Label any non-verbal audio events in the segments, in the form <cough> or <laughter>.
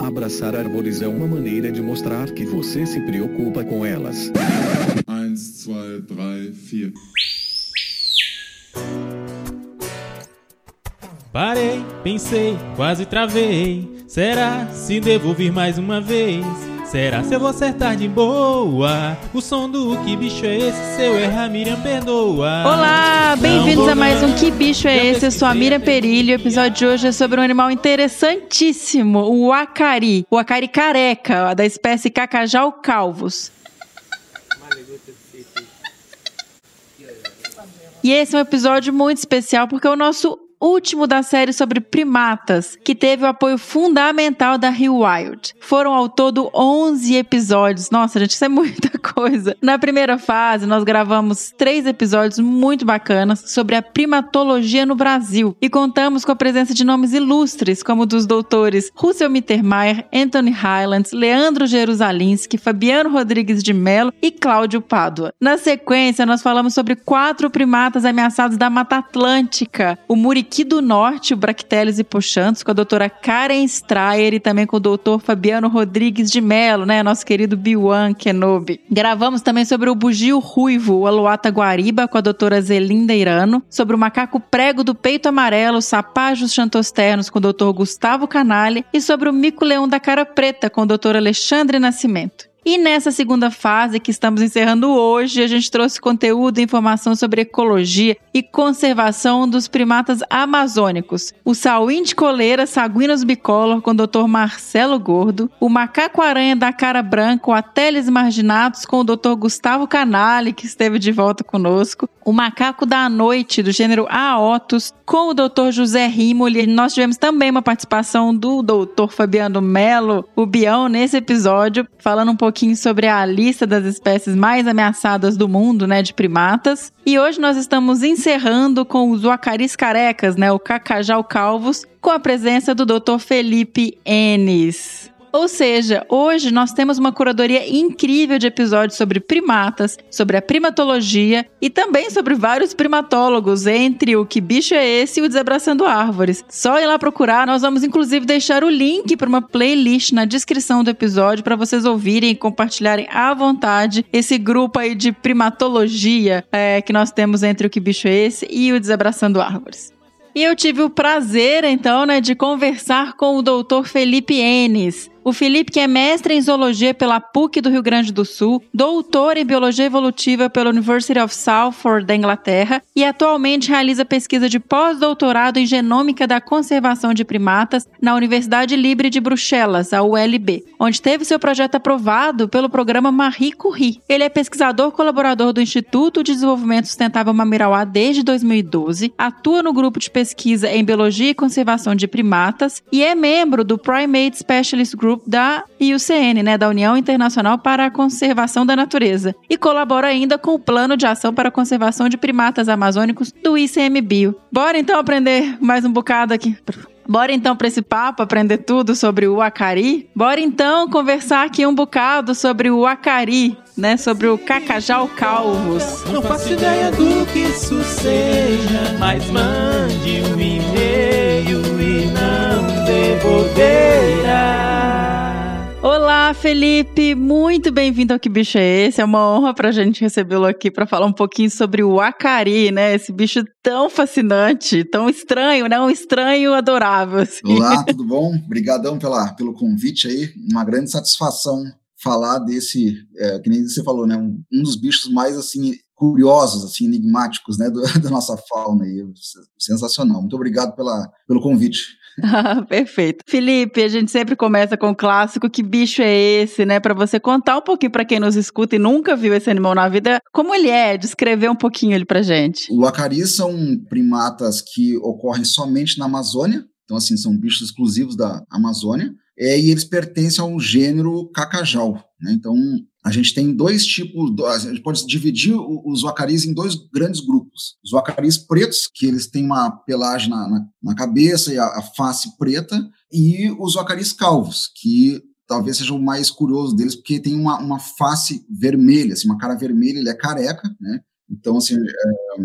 Abraçar árvores é uma maneira de mostrar que você se preocupa com elas. 1, 2, 3, 4. Parei, pensei, quase travei. Será se devo vir mais uma vez? Será se eu vou acertar de boa? O som do que bicho é esse? Se eu errar, Miriam perdoa. Olá, bem-vindos a mais um Que Bicho é Esse? Eu sou a Miriam Perilho. O episódio de hoje é sobre um animal interessantíssimo, o acari. O acari careca, da espécie Cacajal calvus. E esse é um episódio muito especial porque é o nosso último da série sobre primatas, que teve o apoio fundamental da Rio Wild. Foram ao todo 11 episódios. Nossa, gente, isso é muita <laughs> coisa. Na primeira fase, nós gravamos três episódios muito bacanas sobre a primatologia no Brasil e contamos com a presença de nomes ilustres, como dos doutores Russell Mittermeier, Anthony Highlands, Leandro Jerusalinski, Fabiano Rodrigues de Mello e Cláudio Pádua. Na sequência, nós falamos sobre quatro primatas ameaçados da Mata Atlântica: o muriqui aqui do Norte, o Bracteles e Puxantos, com a doutora Karen Strayer e também com o doutor Fabiano Rodrigues de Mello, né? Nosso querido Biwan Kenobi. Gravamos também sobre o bugio ruivo, o Aluata Guariba, com a doutora Zelinda Irano, sobre o macaco prego do peito amarelo, sapajos chantosternos, com o doutor Gustavo Canale, e sobre o mico-leão da cara preta, com o doutor Alexandre Nascimento. E nessa segunda fase que estamos encerrando hoje, a gente trouxe conteúdo e informação sobre ecologia e conservação dos primatas amazônicos. O sauim de coleira Saguinos bicolor com o Dr. Marcelo Gordo, o macaco-aranha da cara branca, o Ateles marginatus com o Dr. Gustavo Canale, que esteve de volta conosco, o macaco da noite do gênero Aotus com o Dr. José Rimoli. Nós tivemos também uma participação do Dr. Fabiano Melo, o Bião, nesse episódio, falando um pouquinho pouquinho sobre a lista das espécies mais ameaçadas do mundo, né, de primatas. E hoje nós estamos encerrando com os uacaris carecas, né, o cacajal calvos, com a presença do Dr. Felipe Enes. Ou seja, hoje nós temos uma curadoria incrível de episódios sobre primatas, sobre a primatologia e também sobre vários primatólogos, entre o que bicho é esse e o desabraçando árvores. Só ir lá procurar, nós vamos inclusive deixar o link para uma playlist na descrição do episódio para vocês ouvirem e compartilharem à vontade esse grupo aí de primatologia é, que nós temos entre o que bicho é esse e o desabraçando árvores. E eu tive o prazer, então, né, de conversar com o doutor Felipe Enes. O Felipe, que é mestre em zoologia pela PUC do Rio Grande do Sul, doutor em biologia evolutiva pela University of Salford da Inglaterra e atualmente realiza pesquisa de pós-doutorado em genômica da conservação de primatas na Universidade Libre de Bruxelas, a ULB, onde teve seu projeto aprovado pelo programa Marie Curie. Ele é pesquisador colaborador do Instituto de Desenvolvimento Sustentável Mamirauá desde 2012, atua no grupo de pesquisa em biologia e conservação de primatas e é membro do Primate Specialist Group da IUCN, né, da União Internacional para a Conservação da Natureza, e colabora ainda com o Plano de Ação para a Conservação de Primatas Amazônicos do ICMBio. Bora então aprender mais um bocado aqui. Bora então para esse papo aprender tudo sobre o acari? Bora então conversar aqui um bocado sobre o acari, né? Sobre o cacajal calvos. Não faço ideia do que isso seja, mas mande um e-mail e não devolverá. Olá, Felipe! Muito bem-vindo ao Que Bicho é Esse? É uma honra pra gente recebê-lo aqui para falar um pouquinho sobre o acari, né? Esse bicho tão fascinante, tão estranho, né? Um estranho adorável. Assim. Olá, <laughs> tudo bom? Obrigadão pela, pelo convite aí. Uma grande satisfação falar desse, é, que nem você falou, né? Um, um dos bichos mais, assim, curiosos, assim, enigmáticos, né? Do, <laughs> da nossa fauna. Sensacional. Muito obrigado pela, pelo convite. <laughs> perfeito. Felipe, a gente sempre começa com o clássico: que bicho é esse, né? Para você contar um pouquinho para quem nos escuta e nunca viu esse animal na vida, como ele é, descrever um pouquinho ele pra gente. O acari são primatas que ocorrem somente na Amazônia, então, assim, são bichos exclusivos da Amazônia, é, e eles pertencem ao gênero cacajal. Né? Então, a gente tem dois tipos, a gente pode dividir os wacaris em dois grandes grupos. Os wacaris pretos, que eles têm uma pelagem na, na, na cabeça e a, a, face preta, e os wacaris calvos, que talvez seja o mais curioso deles, porque tem uma, uma face vermelha, assim, uma cara vermelha, ele é careca, né? Então, assim, é,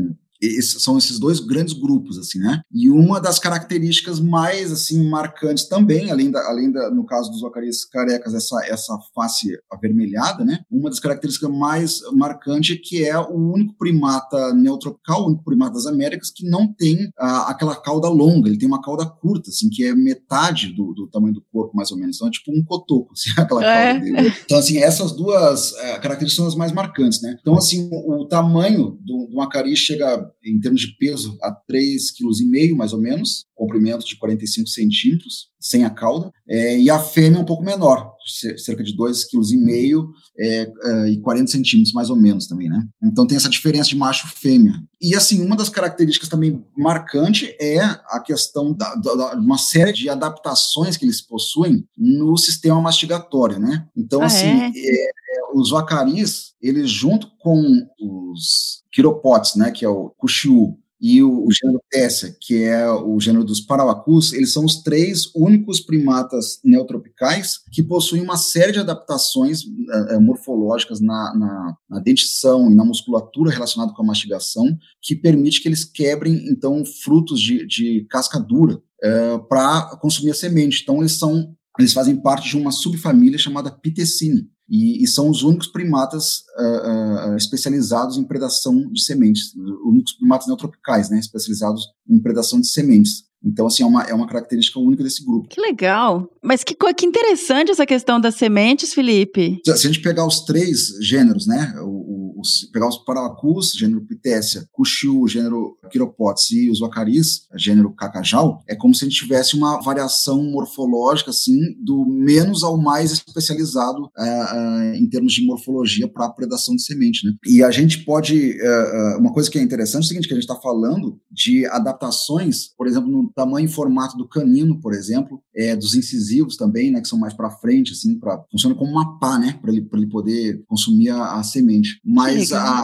são esses dois grandes grupos, assim, né? E uma das características mais, assim, marcantes também, além da, além da no caso dos Ocaris carecas, essa, essa face avermelhada, né? Uma das características mais marcantes é que é o único primata neotropical, o único primata das Américas que não tem ah, aquela cauda longa, ele tem uma cauda curta, assim, que é metade do, do tamanho do corpo, mais ou menos. Então é tipo um cotoco, assim, <laughs> aquela é. cauda dele. Então, assim, essas duas é, características são as mais marcantes, né? Então, assim, o, o tamanho do, do acari chega, em termos de peso, a 3,5 kg, mais ou menos, comprimento de 45 centímetros, sem a cauda, é, e a fêmea um pouco menor, cerca de 2,5 kg é, é, e 40 centímetros, mais ou menos, também, né? Então tem essa diferença de macho e fêmea. E, assim, uma das características também marcante é a questão de uma série de adaptações que eles possuem no sistema mastigatório, né? Então, ah, assim, é? É, é os vacaris, eles junto com os quiropotes, né, que é o cuxiú, e o, o gênero Tessia, que é o gênero dos parauacus, eles são os três únicos primatas neotropicais que possuem uma série de adaptações uh, morfológicas na, na, na, dentição e na musculatura relacionada com a mastigação, que permite que eles quebrem, então, frutos de, de casca dura eh, para consumir a semente. Então, eles são eles fazem parte de uma subfamília chamada Pitecine, e, e, são os únicos primatas uh, uh, especializados em predação de sementes, os únicos primatas neotropicais, né, especializados em predação de sementes. Então, assim, é uma, é uma característica única desse grupo. Que legal. Mas que, que interessante essa questão das sementes, Felipe. Se a gente pegar os três gêneros, né, o, os, pegar os paracus, gênero Pitécia, Cuxiu, gênero Quiropotes e os Wacaris, gênero Cacajal, é como se a gente tivesse uma variação morfológica, assim, do menos ao mais especializado é, é, em termos de morfologia para predação de semente, né? E a gente pode, é, uma coisa que é interessante é o seguinte, que a gente está falando de adaptações, por exemplo, no tamanho e formato do canino, por exemplo, é, dos incisivos também, né, que são mais para frente, assim, para funciona como uma pá, né, para ele, ele poder consumir a, a semente. Mas a,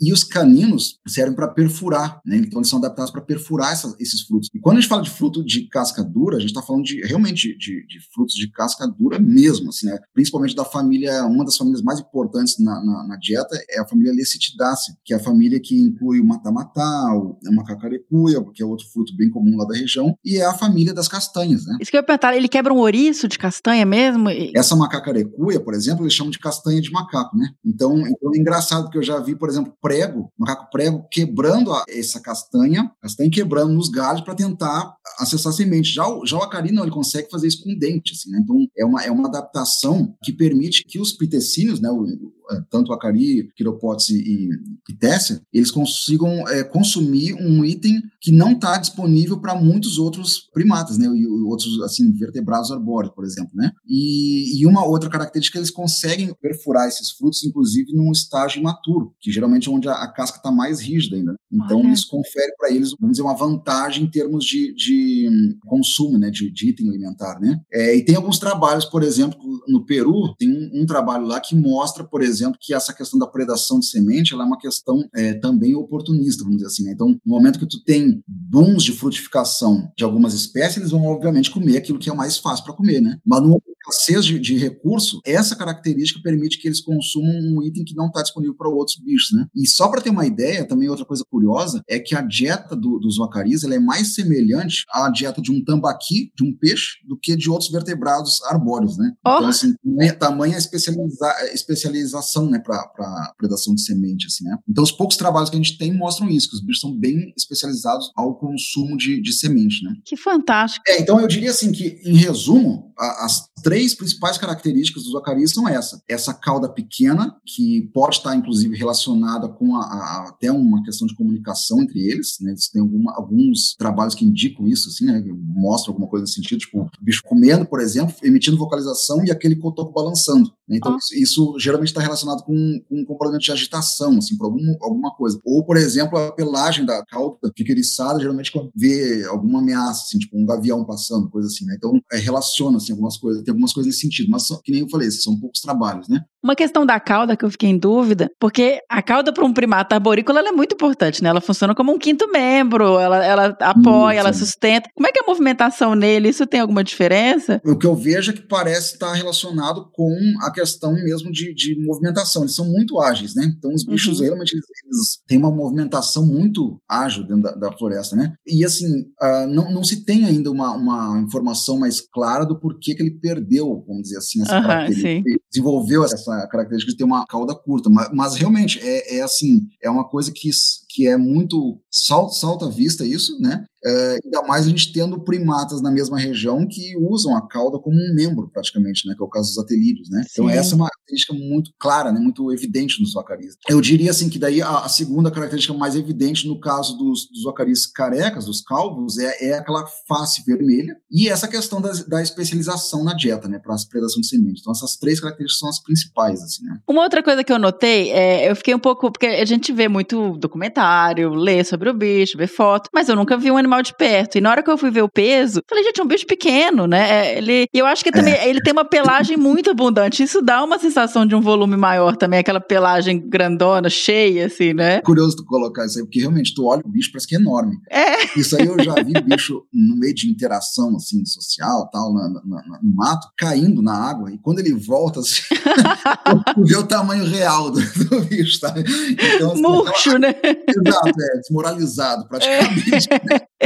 e os caninos servem para perfurar, né? Então eles são adaptados para perfurar essa, esses frutos. E quando a gente fala de fruto de casca dura, a gente está falando de realmente de, de, frutos de casca dura mesmo, assim, né? Principalmente da família, uma das famílias mais importantes na, na, na dieta é a família Lecitidaceae, que é a família que inclui o matamatá, o macacarecuia, que é outro fruto bem comum lá da região, e é a família das castanhas, né? Isso que eu ia perguntar, ele quebra um ouriço de castanha mesmo? Essa macacarecuia, por exemplo, eles chamam de castanha de macaco, né? Então, então é engraçado porque eu já vi, por exemplo, prego, macaco prego, quebrando a, essa castanha, castanha quebrando nos galhos para tentar acessar a semente. Já o, já o acari não, ele consegue fazer isso com dente, assim, né? Então, é uma, é uma adaptação que permite que os pitecínios, né, o, é, tanto Acari, Quiropotes e Pitécia, eles consigam é, consumir um item que não está disponível para muitos outros primatas, né, e outros assim vertebrados arbóreos, por exemplo, né. E, e, uma outra característica eles conseguem perfurar esses frutos, inclusive num estágio imaturo, que geralmente é onde a, a casca está mais rígida ainda. Então Olha. isso confere para eles, vamos dizer, uma vantagem em termos de, de hum, consumo, né, de, de, item alimentar, né. É, e tem alguns trabalhos, por exemplo, no Peru tem um, um trabalho lá que mostra, por exemplo exemplo, que essa questão da predação de semente ela é uma questão é, também oportunista, vamos dizer assim. Né? Então, no momento que tu tem booms de frutificação de algumas espécies, eles vão, obviamente, comer aquilo que é mais fácil para comer, né? Mas no escassez de, de recurso, essa característica permite que eles consumam um item que não está disponível para outros bichos, né? E só para ter uma ideia, também outra coisa curiosa é que a dieta do, dos vacaris ela é mais semelhante à dieta de um tambaqui, de um peixe, do que de outros vertebrados arbóreos, né? Oh. Então, assim, tamanha especializa, especialização, né, para predação de semente, assim, né? Então, os poucos trabalhos que a gente tem mostram isso, que os bichos são bem especializados ao consumo de, de semente, né? Que fantástico. É, então, eu diria assim que, em resumo, a, as três principais características dos acarias são essa. Essa cauda pequena, que pode estar, inclusive, relacionada com a, a, até uma questão de comunicação entre eles, né? Eles têm alguma, alguns trabalhos que indicam isso, assim, né? Mostram alguma coisa nesse sentido, tipo, o bicho comendo, por exemplo, emitindo vocalização e aquele cotoco balançando. Então, isso geralmente está relacionado com, com um comportamento de agitação, assim, por algum, alguma coisa. Ou, por exemplo, a pelagem da cauda fica eriçada, geralmente quando vê alguma ameaça, assim, tipo um gavião passando, coisa assim, né? Então, é, relaciona, assim, algumas coisas, tem algumas coisas nesse sentido, mas, que nem eu falei, são poucos trabalhos, né? Uma questão da cauda que eu fiquei em dúvida, porque a cauda para um primata arborícola ela é muito importante, né? Ela funciona como um quinto membro, ela, ela apoia, ela sustenta. Como é que é a movimentação nele? Isso tem alguma diferença? O que eu vejo é que parece estar relacionado com a questão mesmo de, de movimentação. Eles são muito ágeis, né? Então, os bichos Uhum. realmente eles, eles têm uma movimentação muito ágil dentro da, da floresta, né? E assim, ah, não, não se tem ainda uma, uma informação mais clara do porquê que ele perdeu, vamos dizer assim, essa característica. sim. Desenvolveu essa característica de ter uma cauda curta. Mas, mas realmente, é, é assim, é uma coisa que, que é muito salta, salta à vista isso, né? É, ainda mais a gente tendo primatas na mesma região que usam a cauda como um membro, praticamente, né? Que é o caso dos atelídeos, né? Então, Sim. essa é uma característica muito clara, né? Muito evidente nos vacaris. Eu diria, assim, que daí a, a segunda característica mais evidente no caso dos, dos carecas, dos calvos, é, é aquela face vermelha e essa questão da, da especialização na dieta, né? Para a predação de semente. Então, essas três características são as principais, assim, né? Uma outra coisa que eu notei, é, eu fiquei um pouco. Porque a gente vê muito documentário, lê sobre o bicho, vê foto, mas eu nunca vi um animal de perto. E na hora que eu fui ver o peso, falei, gente, é um bicho pequeno, né? É, Ele, e eu acho que também ele tem uma pelagem muito abundante. Isso dá uma sensação de um volume maior também, aquela pelagem grandona, cheia, assim, né? É curioso tu colocar isso aí, porque realmente tu olha o bicho, parece que é enorme. É. Isso aí eu já vi bicho no meio de interação, assim, social, tal, na, na- na- no mato, caindo na água, e quando ele volta, assim, <laughs> tu vê o tamanho real do, do bicho, tá? Então, assim, Murcho, né? <laughs> Exato, é, desmoralizado, praticamente.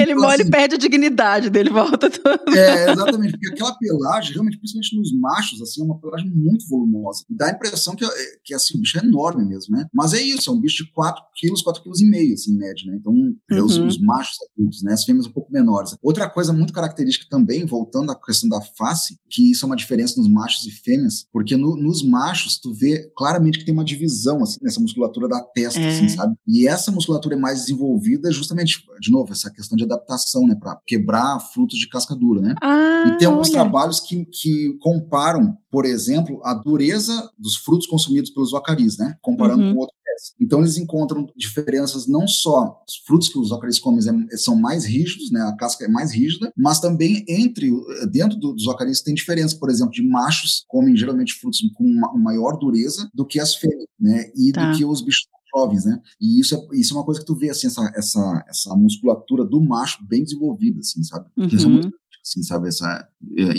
Ele Então, molha assim, e perde a dignidade dele, volta <laughs> tudo. É, exatamente, porque aquela pelagem, realmente, principalmente nos machos, assim, é uma pelagem muito volumosa. E dá a impressão que, é- que assim, o bicho é enorme mesmo, né? Mas é isso, é um bicho de 4 quilos, 4 quilos e meio, assim, em média, né? Então, é os, Uhum. os machos adultos, né? As fêmeas um pouco menores. Outra coisa muito característica também, voltando à questão da face, que isso é uma diferença nos machos e fêmeas, porque no- nos machos, tu vê claramente que tem uma divisão, assim, nessa musculatura da testa, É. assim, sabe? E essa musculatura é mais desenvolvida justamente, de novo, essa questão de adaptação, né? Pra quebrar frutos de casca dura, né? Ah, E tem alguns olha. trabalhos que, que comparam, por exemplo, a dureza dos frutos consumidos pelos vacaris, né? Comparando Uhum. com outros. Então eles encontram diferenças não só os frutos que os vacaris comem é- são mais rígidos, né? A casca é mais rígida, mas também entre o- dentro do- dos vacaris tem diferença, por exemplo, de machos comem geralmente frutos com uma maior dureza do que as fêmeas, né? E Tá. do que os bichos jovens, né? E isso é, isso é uma coisa que tu vê, assim, essa, essa, essa musculatura do macho bem desenvolvida, assim, sabe? Uhum. muito assim, sabe? Essa,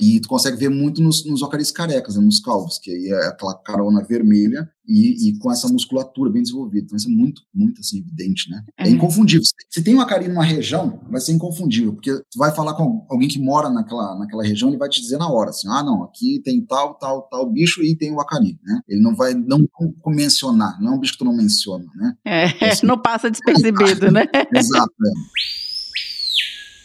e tu consegue ver muito nos, nos ocaris carecas, né, nos calvos, que aí é aquela carona vermelha e, e com essa musculatura bem desenvolvida. Então isso é muito, muito assim, evidente, né? É, É. inconfundível. Se- tem um acari numa região, vai ser inconfundível, porque tu vai falar com alguém que mora naquela, naquela região, ele vai te dizer na hora, assim, ah, não, aqui tem tal, tal, tal bicho e tem o acari, né? Ele não vai não mencionar, não é um bicho que tu não menciona, né? É, Assim. <laughs> não passa despercebido, né? <laughs> Exato, é.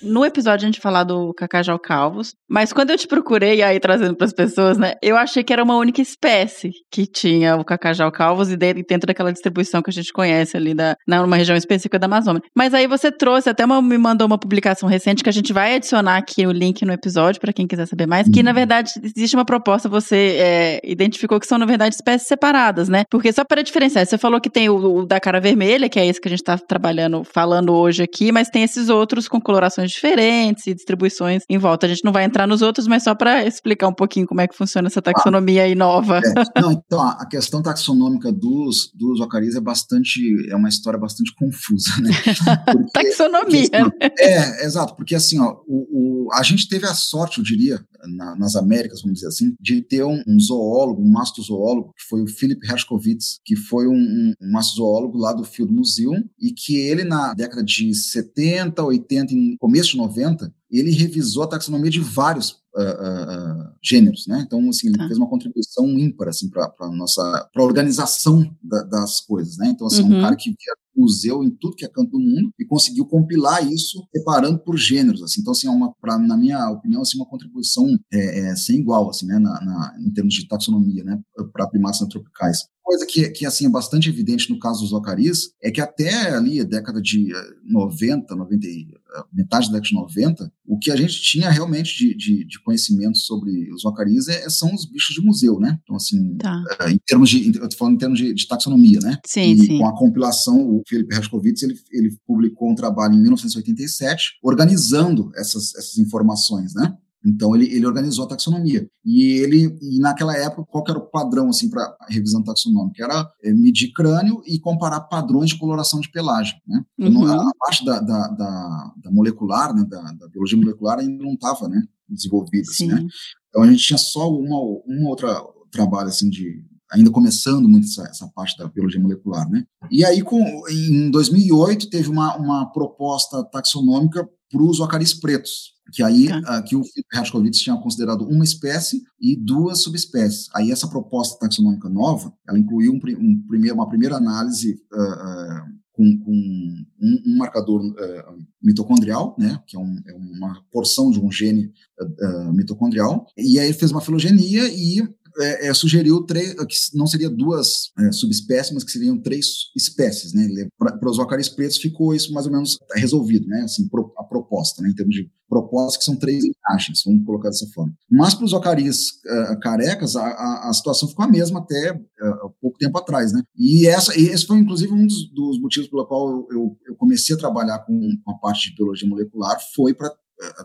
No episódio a gente falar do Cacajal Calvos, mas quando eu te procurei aí trazendo para as pessoas, né, eu achei que era uma única espécie que tinha o Cacajal Calvos e de- dentro daquela distribuição que a gente conhece ali da, na- numa região específica da Amazônia. Mas aí você trouxe, até uma- me mandou uma publicação recente que a gente vai adicionar aqui o link no episódio para quem quiser saber mais, que na verdade existe uma proposta, você é, identificou que são na verdade espécies separadas, né? Porque só para diferenciar, você falou que tem o, o da cara vermelha, que é esse que a gente está trabalhando, falando hoje aqui, mas tem esses outros com colorações diferentes e distribuições em volta. A gente não vai entrar nos outros, mas só para explicar um pouquinho como é que funciona essa taxonomia aí nova. É, não, então, a questão taxonômica dos, dos ocaris é bastante, é uma história bastante confusa, né? <laughs> Porque- Taxonomia. porque, é, exato, porque assim, ó, o, o- a gente teve a sorte, eu diria, na- nas Américas, vamos dizer assim, de ter um, um zoólogo, um mastozoólogo, que foi o Philip Hershkovitz, que foi um, um, mastozoólogo lá do Field Museum, e que ele, na década de 70, 80 e começo de 90, ele revisou a taxonomia de vários ah, ah, gêneros, né? Então, assim, ele Tá. fez uma contribuição ímpar, assim, para a nossa, para organização da- das coisas, né? Então, assim, é um Uhum. cara que via museu em tudo que é canto do mundo e conseguiu compilar isso separando por gêneros, assim. Então, assim, é uma, pra, na minha opinião, assim, uma contribuição é, é, sem igual, assim, né? Na, na- em termos de taxonomia, né? Para primatas tropicais coisa que, que assim é bastante evidente no caso dos ocaris é que até ali a década de eh, 90, 90 e, eh, metade da década de 90, o que a gente tinha realmente de, de, de conhecimento sobre os ocaris é, são os bichos de museu, né? Então assim, Tá. eh, em termos de, eu tô falando em termos de, de taxonomia, né? Sim, e sim. com a compilação, o Felipe Hershkovitz, ele, ele publicou um trabalho em 1987 organizando essas, essas informações, né? Então ele, ele organizou a taxonomia. E ele e naquela época qual era o padrão assim para revisão taxonômica? Era é, medir crânio e comparar padrões de coloração de pelagem. Né? Então, Uhum. a, a parte da, da, da, da molecular, né, da, da biologia molecular ainda não estava né, desenvolvida. assim, Sim. né? Então a gente tinha só uma, uma outra trabalho assim de ainda começando muito essa, essa parte da biologia molecular, né? E aí com em 2008 teve uma, uma proposta taxonômica para os acaris pretos, que aí Tá. ah, que o Hershkovitz tinha considerado uma espécie e duas subespécies. Aí essa proposta taxonômica nova, ela incluiu um, um primeiro, uma primeira análise ah, ah, com, com um, um marcador mitocondrial, né, que é, um- é uma porção de um gene mitocondrial, e aí ele fez uma filogenia e é, é, sugeriu três, que não seria duas é, subespécies, mas que seriam três espécies, né? Para os acaris pretos ficou isso mais ou menos resolvido, né? Assim, pro, a proposta, né? Em termos de proposta, que são três linhagens, vamos colocar dessa forma. Mas para os acaris uh, carecas, a, a, a, situação ficou a mesma até uh, pouco tempo atrás, né? E, essa, esse foi, inclusive, um dos, dos motivos pelo qual eu, eu, comecei a trabalhar com, com a parte de biologia molecular, foi para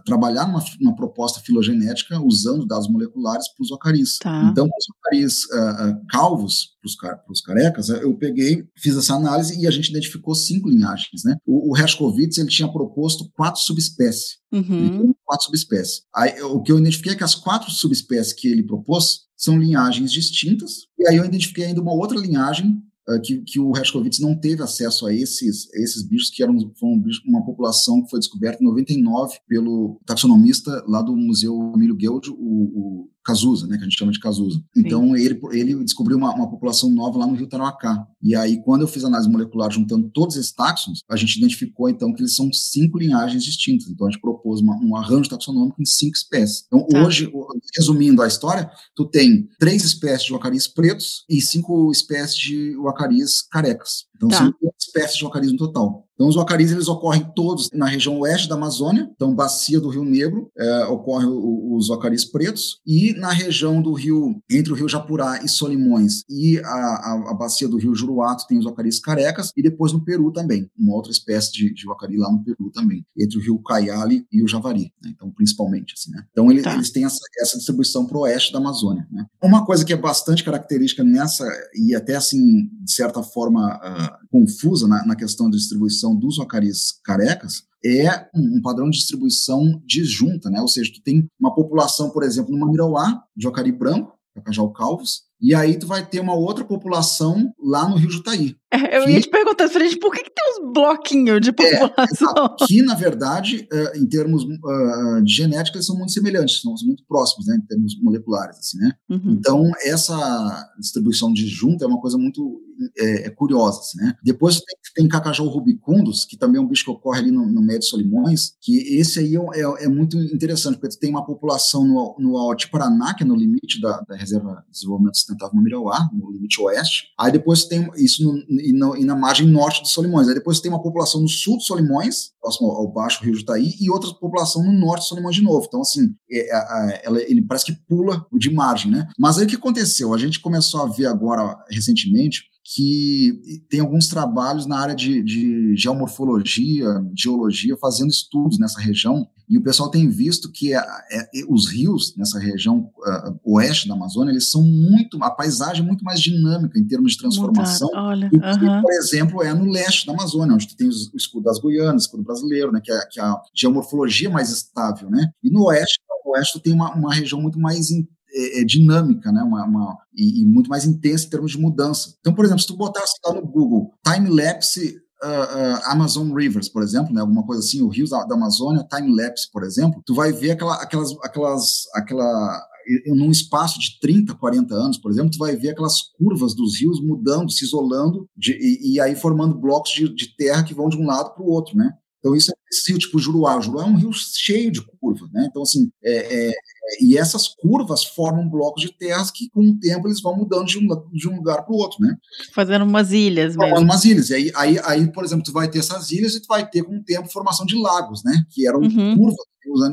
trabalhar numa, proposta filogenética usando dados moleculares para os acaris. Tá. Então, para os acaris uh, uh, calvos, para os carecas, eu peguei, fiz essa análise e a gente identificou cinco linhagens. Né? O, o Hershkovitz ele tinha proposto quatro subespécies. Uhum. Quatro subespécies. Aí, o que eu identifiquei é que as quatro subespécies que ele propôs são linhagens distintas, e aí eu identifiquei ainda uma outra linhagem que, que, o Hershkovitz não teve acesso a esses, a esses bichos, que eram foram uma população que foi descoberta em 99 pelo taxonomista lá do Museu Emílio Guild, o, o Cazuza, né, que a gente chama de Cazuza. Então, ele, ele descobriu uma, uma, população nova lá no Rio Tarauacá. E aí, quando eu fiz análise molecular juntando todos esses taxons, a gente identificou, então, que eles são cinco linhagens distintas. Então, a gente propôs uma, um arranjo taxonômico em cinco espécies. Então, Tá. hoje, resumindo a história, tu tem três espécies de wacaris pretos e cinco espécies de wacaris carecas. Então, Tá. são oito espécies de wacaris no total. Então, os wacaris, eles ocorrem todos na região oeste da Amazônia, então, bacia do Rio Negro, é, ocorre os wacaris pretos, e na região do rio, entre o rio Japurá e Solimões, e a, a, a bacia do rio Juruato, tem os wacaris carecas, e depois no Peru também, uma outra espécie de, de lá no Peru também, entre o rio Caiali e o Javari, né? então, principalmente, assim, né? Então, ele, Tá. eles têm essa, essa distribuição para o oeste da Amazônia, né? Uma coisa que é bastante característica nessa, e até, assim, de certa forma, ah, confusa na, na questão da distribuição dos wacaris carecas, é um, padrão de distribuição disjunta, né? Ou seja, tu tem uma população, por exemplo, no Mandirauá, de Ocari branco, Cacajau calvos, e aí tu vai ter uma outra população lá no Rio Jutaí. É, eu Que- ia te perguntar, Fred, por que, que tem uns bloquinhos de É, população? exato. que, na verdade, eh, em termos eh, de genética, eles são muito semelhantes, são muito próximos, né, em termos moleculares, assim, né? Uhum. Então, essa distribuição disjunta é uma coisa muito é, é curiosa, assim, né? Depois tem, tem Cacajau rubicundus, que também é um bicho que ocorre ali no, no Médio Solimões, que esse aí é, é- é muito interessante, porque tu tem uma população no, no Alto Paraná, que é no limite da, da Reserva de Desenvolvimento Sustentável Mamirauá, no limite oeste. Aí depois tem isso no- e, no- e na margem norte dos Solimões. Aí depois tem uma população no sul dos Solimões, próximo ao, Baixo Rio Jutaí, e outra população no norte dos Solimões de novo. Então, assim, é, a- a- ela- ele parece que pula de margem, né? Mas aí o que aconteceu? A gente começou a ver agora, recentemente, que tem alguns trabalhos na área de, de geomorfologia, geologia, fazendo estudos nessa região, e o pessoal tem visto que a- é- os rios nessa região ah, oeste da Amazônia, eles são muito, a paisagem é muito mais dinâmica em termos de transformação, do que, por exemplo, é no leste da Amazônia, onde tu tem os- o escudo das Guianas, o escudo brasileiro, né, que, é, que é a geomorfologia mais estável, né? E no oeste, no oeste tu tem uma, uma região muito mais in- é, é, dinâmica, né? Uma, uma- e, e muito mais intensa em termos de mudança. Então, por exemplo, se tu botasse lá no Google time-lapse ah, ah, Amazon Rivers, por exemplo, né, alguma coisa assim, o Rios da, da Amazônia, time-lapse, por exemplo, tu vai ver aquela, aquelas, aquelas, aquela, num espaço de 30, 40 anos, por exemplo, tu vai ver aquelas curvas dos rios mudando, se isolando, de- e, e aí formando blocos de, de terra que vão de um lado para o outro, né? Então isso é esse rio tipo Juruá. O Juruá é um rio cheio de curva, né? Então assim, é, é, e essas curvas formam blocos de terras que com o tempo eles vão mudando de um, de um lugar para o outro, né? Fazendo umas ilhas formando mesmo. umas ilhas. E aí, aí, aí, por exemplo, tu vai ter essas ilhas e tu vai ter com o tempo formação de lagos, né? Que eram Uhum. curvas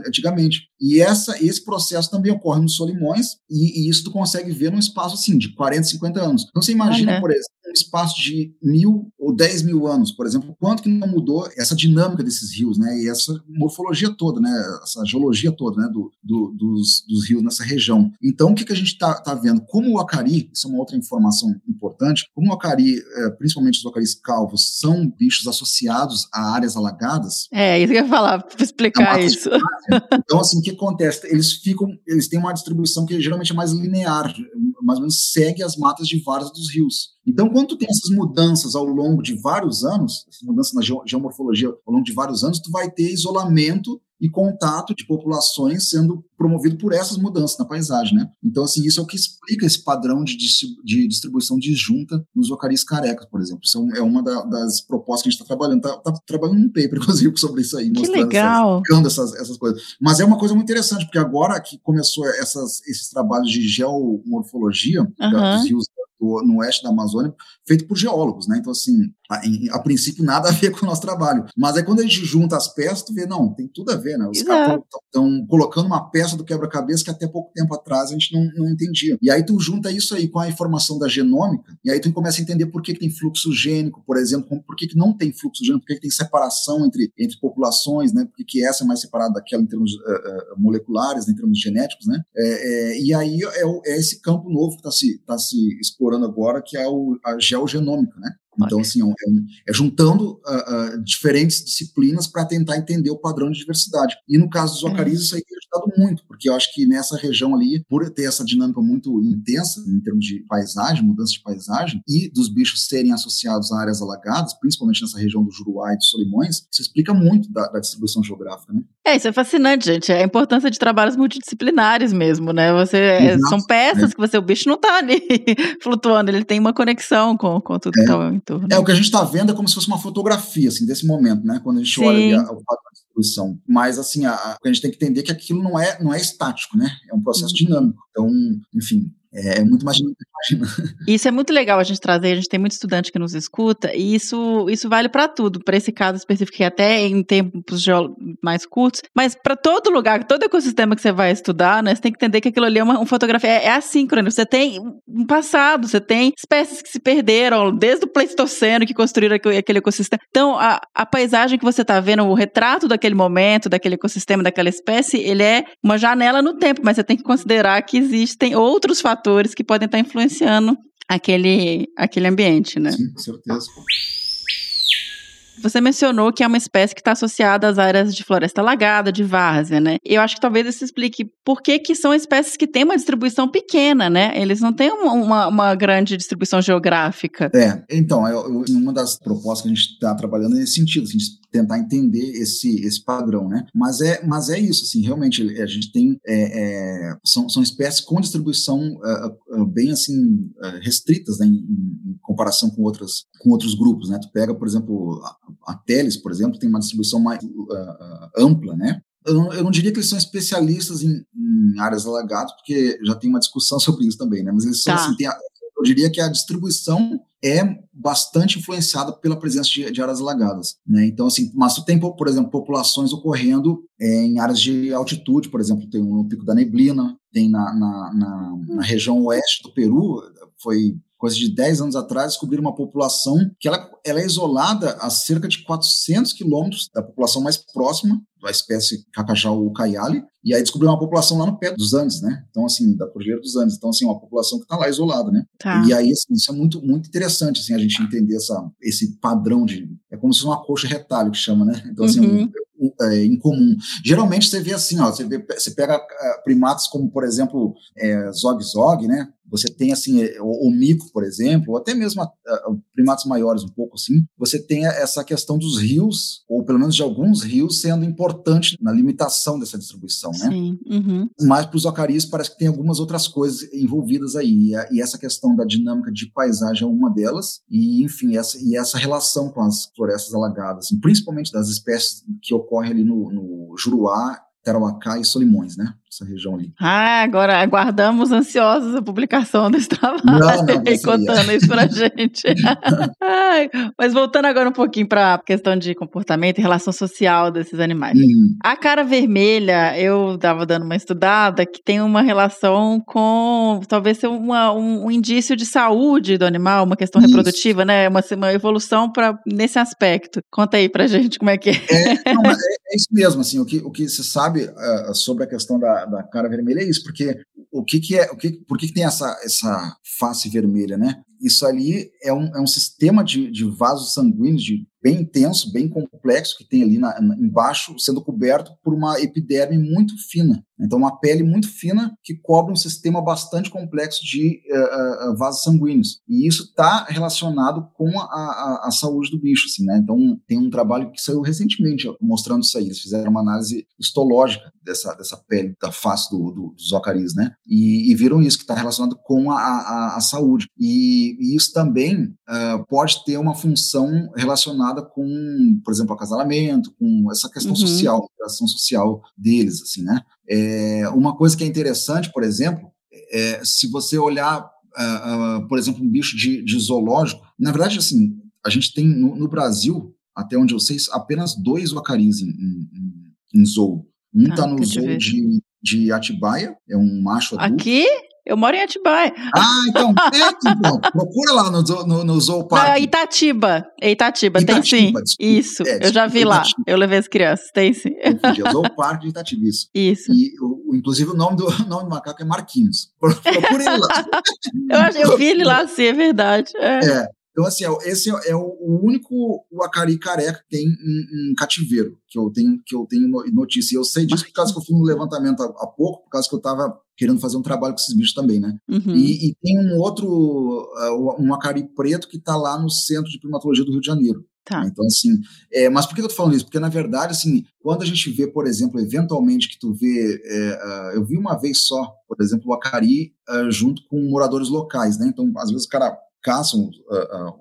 antigamente. E essa, esse processo também ocorre nos Solimões, e, e isso tu consegue ver num espaço assim, de 40, 50 anos. Então você imagina, Olha. por exemplo, espaço de mil ou dez mil anos, por exemplo, quanto que não mudou essa dinâmica desses rios, né? E essa morfologia toda, né? Essa geologia toda, né? Do, do, dos, dos, rios nessa região. Então, o que, que a gente está tá vendo? Como o acari, isso é uma outra informação importante, como o acari, é, principalmente os acaris calvos, são bichos associados a áreas alagadas. É, isso que eu ia falar, para explicar isso. <laughs> Então, assim, o que acontece? Eles ficam, eles têm uma distribuição que geralmente é mais linear, mais ou menos segue as matas de várzea dos rios. Então, quando tu tem essas mudanças ao longo de vários anos, essas mudanças na geomorfologia ao longo de vários anos, tu vai ter isolamento e contato de populações sendo promovido por essas mudanças na paisagem, né? Então, assim, isso é o que explica esse padrão de, de distribuição disjunta nos ocaris carecas, por exemplo. Isso é uma das propostas que a gente está trabalhando. Está tá trabalhando um paper, <laughs> inclusive, sobre isso aí. Que legal! Essas, essas coisas. Mas é uma coisa muito interessante, porque agora que começou essas, esses trabalhos de geomorfologia uhum. dos rios do, no oeste da Amazônia, feito por geólogos, né? Então, assim, a, em, a, princípio nada a ver <laughs> com o nosso trabalho. Mas aí quando a gente junta as peças, tu vê, não, tem tudo a ver, né? Os caras estão colocando uma peça do quebra-cabeça que até pouco tempo atrás a gente não, não entendia. E aí tu junta isso aí com a informação da genômica, e aí tu começa a entender por que, que tem fluxo gênico, por exemplo, por que, que não tem fluxo gênico, por que, que tem separação entre, entre populações, né? Por que, que essa é mais separada daquela em termos uh, uh, moleculares, né? em termos genéticos, né? É, é, e aí é, é, esse campo novo que está se, tá se explorando agora, que é o, a geogenômica, né? Então, assim, é, é juntando uh, uh, diferentes disciplinas para tentar entender o padrão de diversidade. E no caso dos ocaris, isso aí tem ajudado muito, porque eu acho que nessa região ali, por ter essa dinâmica muito intensa em termos de paisagem, mudança de paisagem, e dos bichos serem associados a áreas alagadas, principalmente nessa região do Juruá e dos Solimões, isso explica muito da, da distribuição geográfica, né? É, isso é fascinante, gente. É a importância de trabalhos multidisciplinares mesmo, né? Você, é, são peças é. que você, o bicho não está ali <laughs> flutuando, ele tem uma conexão com, com tudo é. que está torno. É, o que a gente está vendo é como se fosse uma fotografia, assim, desse momento, né? Quando a gente Sim. olha o quadro de distribuição. Mas, assim, a, a, a, gente tem que entender que aquilo não é, não é estático, né? É um processo uhum. dinâmico. Então, enfim, é, é muito mais. <laughs> Isso é muito legal a gente trazer, a gente tem muito estudante que nos escuta, e isso, isso vale para tudo, para esse caso específico, que até em tempos mais curtos, mas para todo lugar, todo ecossistema que você vai estudar, né, você tem que entender que aquilo ali é uma, uma fotografia, é, é assíncrono, você tem um passado, você tem espécies que se perderam, desde o Pleistoceno que construíram aquele ecossistema. Então, a, a paisagem que você está vendo, o retrato daquele momento, daquele ecossistema, daquela espécie, ele é uma janela no tempo, mas você tem que considerar que existem outros fatores fatores que podem estar influenciando aquele, aquele ambiente, né? Sim, com certeza. Você mencionou que é uma espécie que está associada às áreas de floresta alagada, de várzea, né? Eu acho que talvez isso explique por que, que são espécies que têm uma distribuição pequena, né? Eles não têm uma, uma, grande distribuição geográfica. É, então, eu, eu, uma das propostas que a gente está trabalhando é nesse sentido, assim, tentar entender esse, esse padrão, né? Mas é, mas é isso, assim, realmente a gente tem é, é, são, são espécies com distribuição uh, uh, bem assim restritas, né, em, em, comparação com outras com outros grupos, né? Tu pega, por exemplo, a, Teles, por exemplo, tem uma distribuição mais ampla, né? Eu não, eu não, diria que eles são especialistas em, em, áreas alagadas, porque já tem uma discussão <laughs> sobre isso também, né? Mas eles são, tá. assim, a, eu diria que a distribuição é bastante influenciada pela presença de, de áreas alagadas, né? Então, assim, mas tu tem, por exemplo, populações ocorrendo é, em áreas de altitude, por exemplo, tem no Pico da Neblina, tem na, na, na, na região oeste do Peru, foi coisa de 10 anos atrás, descobriram uma população que ela, ela é isolada a cerca de 400 quilômetros da população mais próxima, da espécie Cacajau caiali, e aí descobriu uma população lá no pé dos Andes, né? Então, assim, da Cordilheira dos Andes. Então, assim, uma população que está lá isolada, né? Tá. E aí, assim, isso é muito, muito interessante, assim, a gente entender essa, esse padrão de... É como se fosse uma coxa retalho, que chama, né? Então, assim, uhum. é, é, incomum. Geralmente, você vê assim, ó, você, vê, você pega uh, primatas como, por exemplo, é, Zog-Zog, né? Você tem, assim, é, o, o, mico, por exemplo, ou até mesmo a, a, primatas maiores um pouco assim, você tem essa questão dos rios, ou pelo menos de alguns rios, sendo importante na limitação dessa distribuição, né? Sim. Uhum. Mas para os acaris parece que tem algumas outras coisas envolvidas aí, e, a, e, essa questão da dinâmica de paisagem é uma delas, e enfim, essa, e essa relação com as florestas alagadas, assim, principalmente das espécies que ocorrem ali no, no Juruá Tarauacá e Solimões, né? Essa região ali. Ah, agora aguardamos ansiosos a publicação <laughs> desse trabalho Não, não, e ser, contando isso pra gente. <laughs> Ai, mas voltando agora um pouquinho pra questão de comportamento e relação social desses animais. A cara vermelha, eu estava dando uma estudada que tem uma relação com talvez ser uma- um, um indício de saúde do animal, uma questão Isso. reprodutiva, né? Uma, uma evolução pra, nesse aspecto. Conta aí pra gente como é que é. É, não, é, é isso mesmo, assim, o que, o que se sabe ah, sobre a questão da, da cara vermelha é isso, porque o que que é, o que, por que, que tem essa, essa face vermelha, né? Isso ali é um, é um sistema de, de vasos sanguíneos de, bem intenso, bem complexo, que tem ali na, na- embaixo, sendo coberto por uma epiderme muito fina. Então, uma pele muito fina que cobre um sistema bastante complexo de eh, eh, vasos sanguíneos. E isso está relacionado com a, a, a saúde do bicho, assim, né? Então, tem um trabalho que saiu recentemente mostrando isso aí. Eles fizeram uma análise histológica dessa, dessa pele, da face do, do, dos ocaris, né? E, e viram isso, que está relacionado com a, a, a saúde. E, e isso também ah, pode ter uma função relacionada com, por exemplo, acasalamento, com essa questão Uhum. social, a ação social deles, assim, né? É, uma coisa que é interessante, por exemplo, é se você olhar, ah, ah, por exemplo, um bicho de, de zoológico, na verdade, assim, a gente tem no, no Brasil, até onde eu sei, apenas dois wacaris em, em, em zoo. Um Ah, está no deixa eu zoo de, de Atibaia, é um macho adulto. Aqui, eu moro em Atibaia. Ah, então, <laughs> é, então, procura lá no, no, no Não, Park. Itatiba. É Itatiba, tem sim. Itatiba, desculpa. Isso, É, eu já vi desculpa, lá. Itatiba. Eu levei as crianças, tem sim. Confundi, é de Itatiba, isso. Isso. E, o, inclusive, o nome do, <laughs> o nome do macaco é Marquinhos. Pro- Procure ele lá. <laughs> Eu, eu vi ele lá sim, é verdade. É. É. Então, assim, é esse é o único Wakari careca que tem em, em cativeiro, que eu tenho, que eu tenho no- notícia. E eu sei disso por causa que eu fui no levantamento há, há pouco, por causa que eu estava querendo fazer um trabalho com esses bichos também, né? Uhum. E, e tem um outro, uh, um Wakari preto que está lá no Centro de Primatologia do Rio de Janeiro. Tá. Então, assim, é, mas por que eu tô falando isso? Porque, na verdade, assim, quando a gente vê, por exemplo, eventualmente que tu vê, é, ah, eu vi uma vez só, por exemplo, o Acari ah, junto com moradores locais, né? Então, às vezes o cara caçam ah, ah,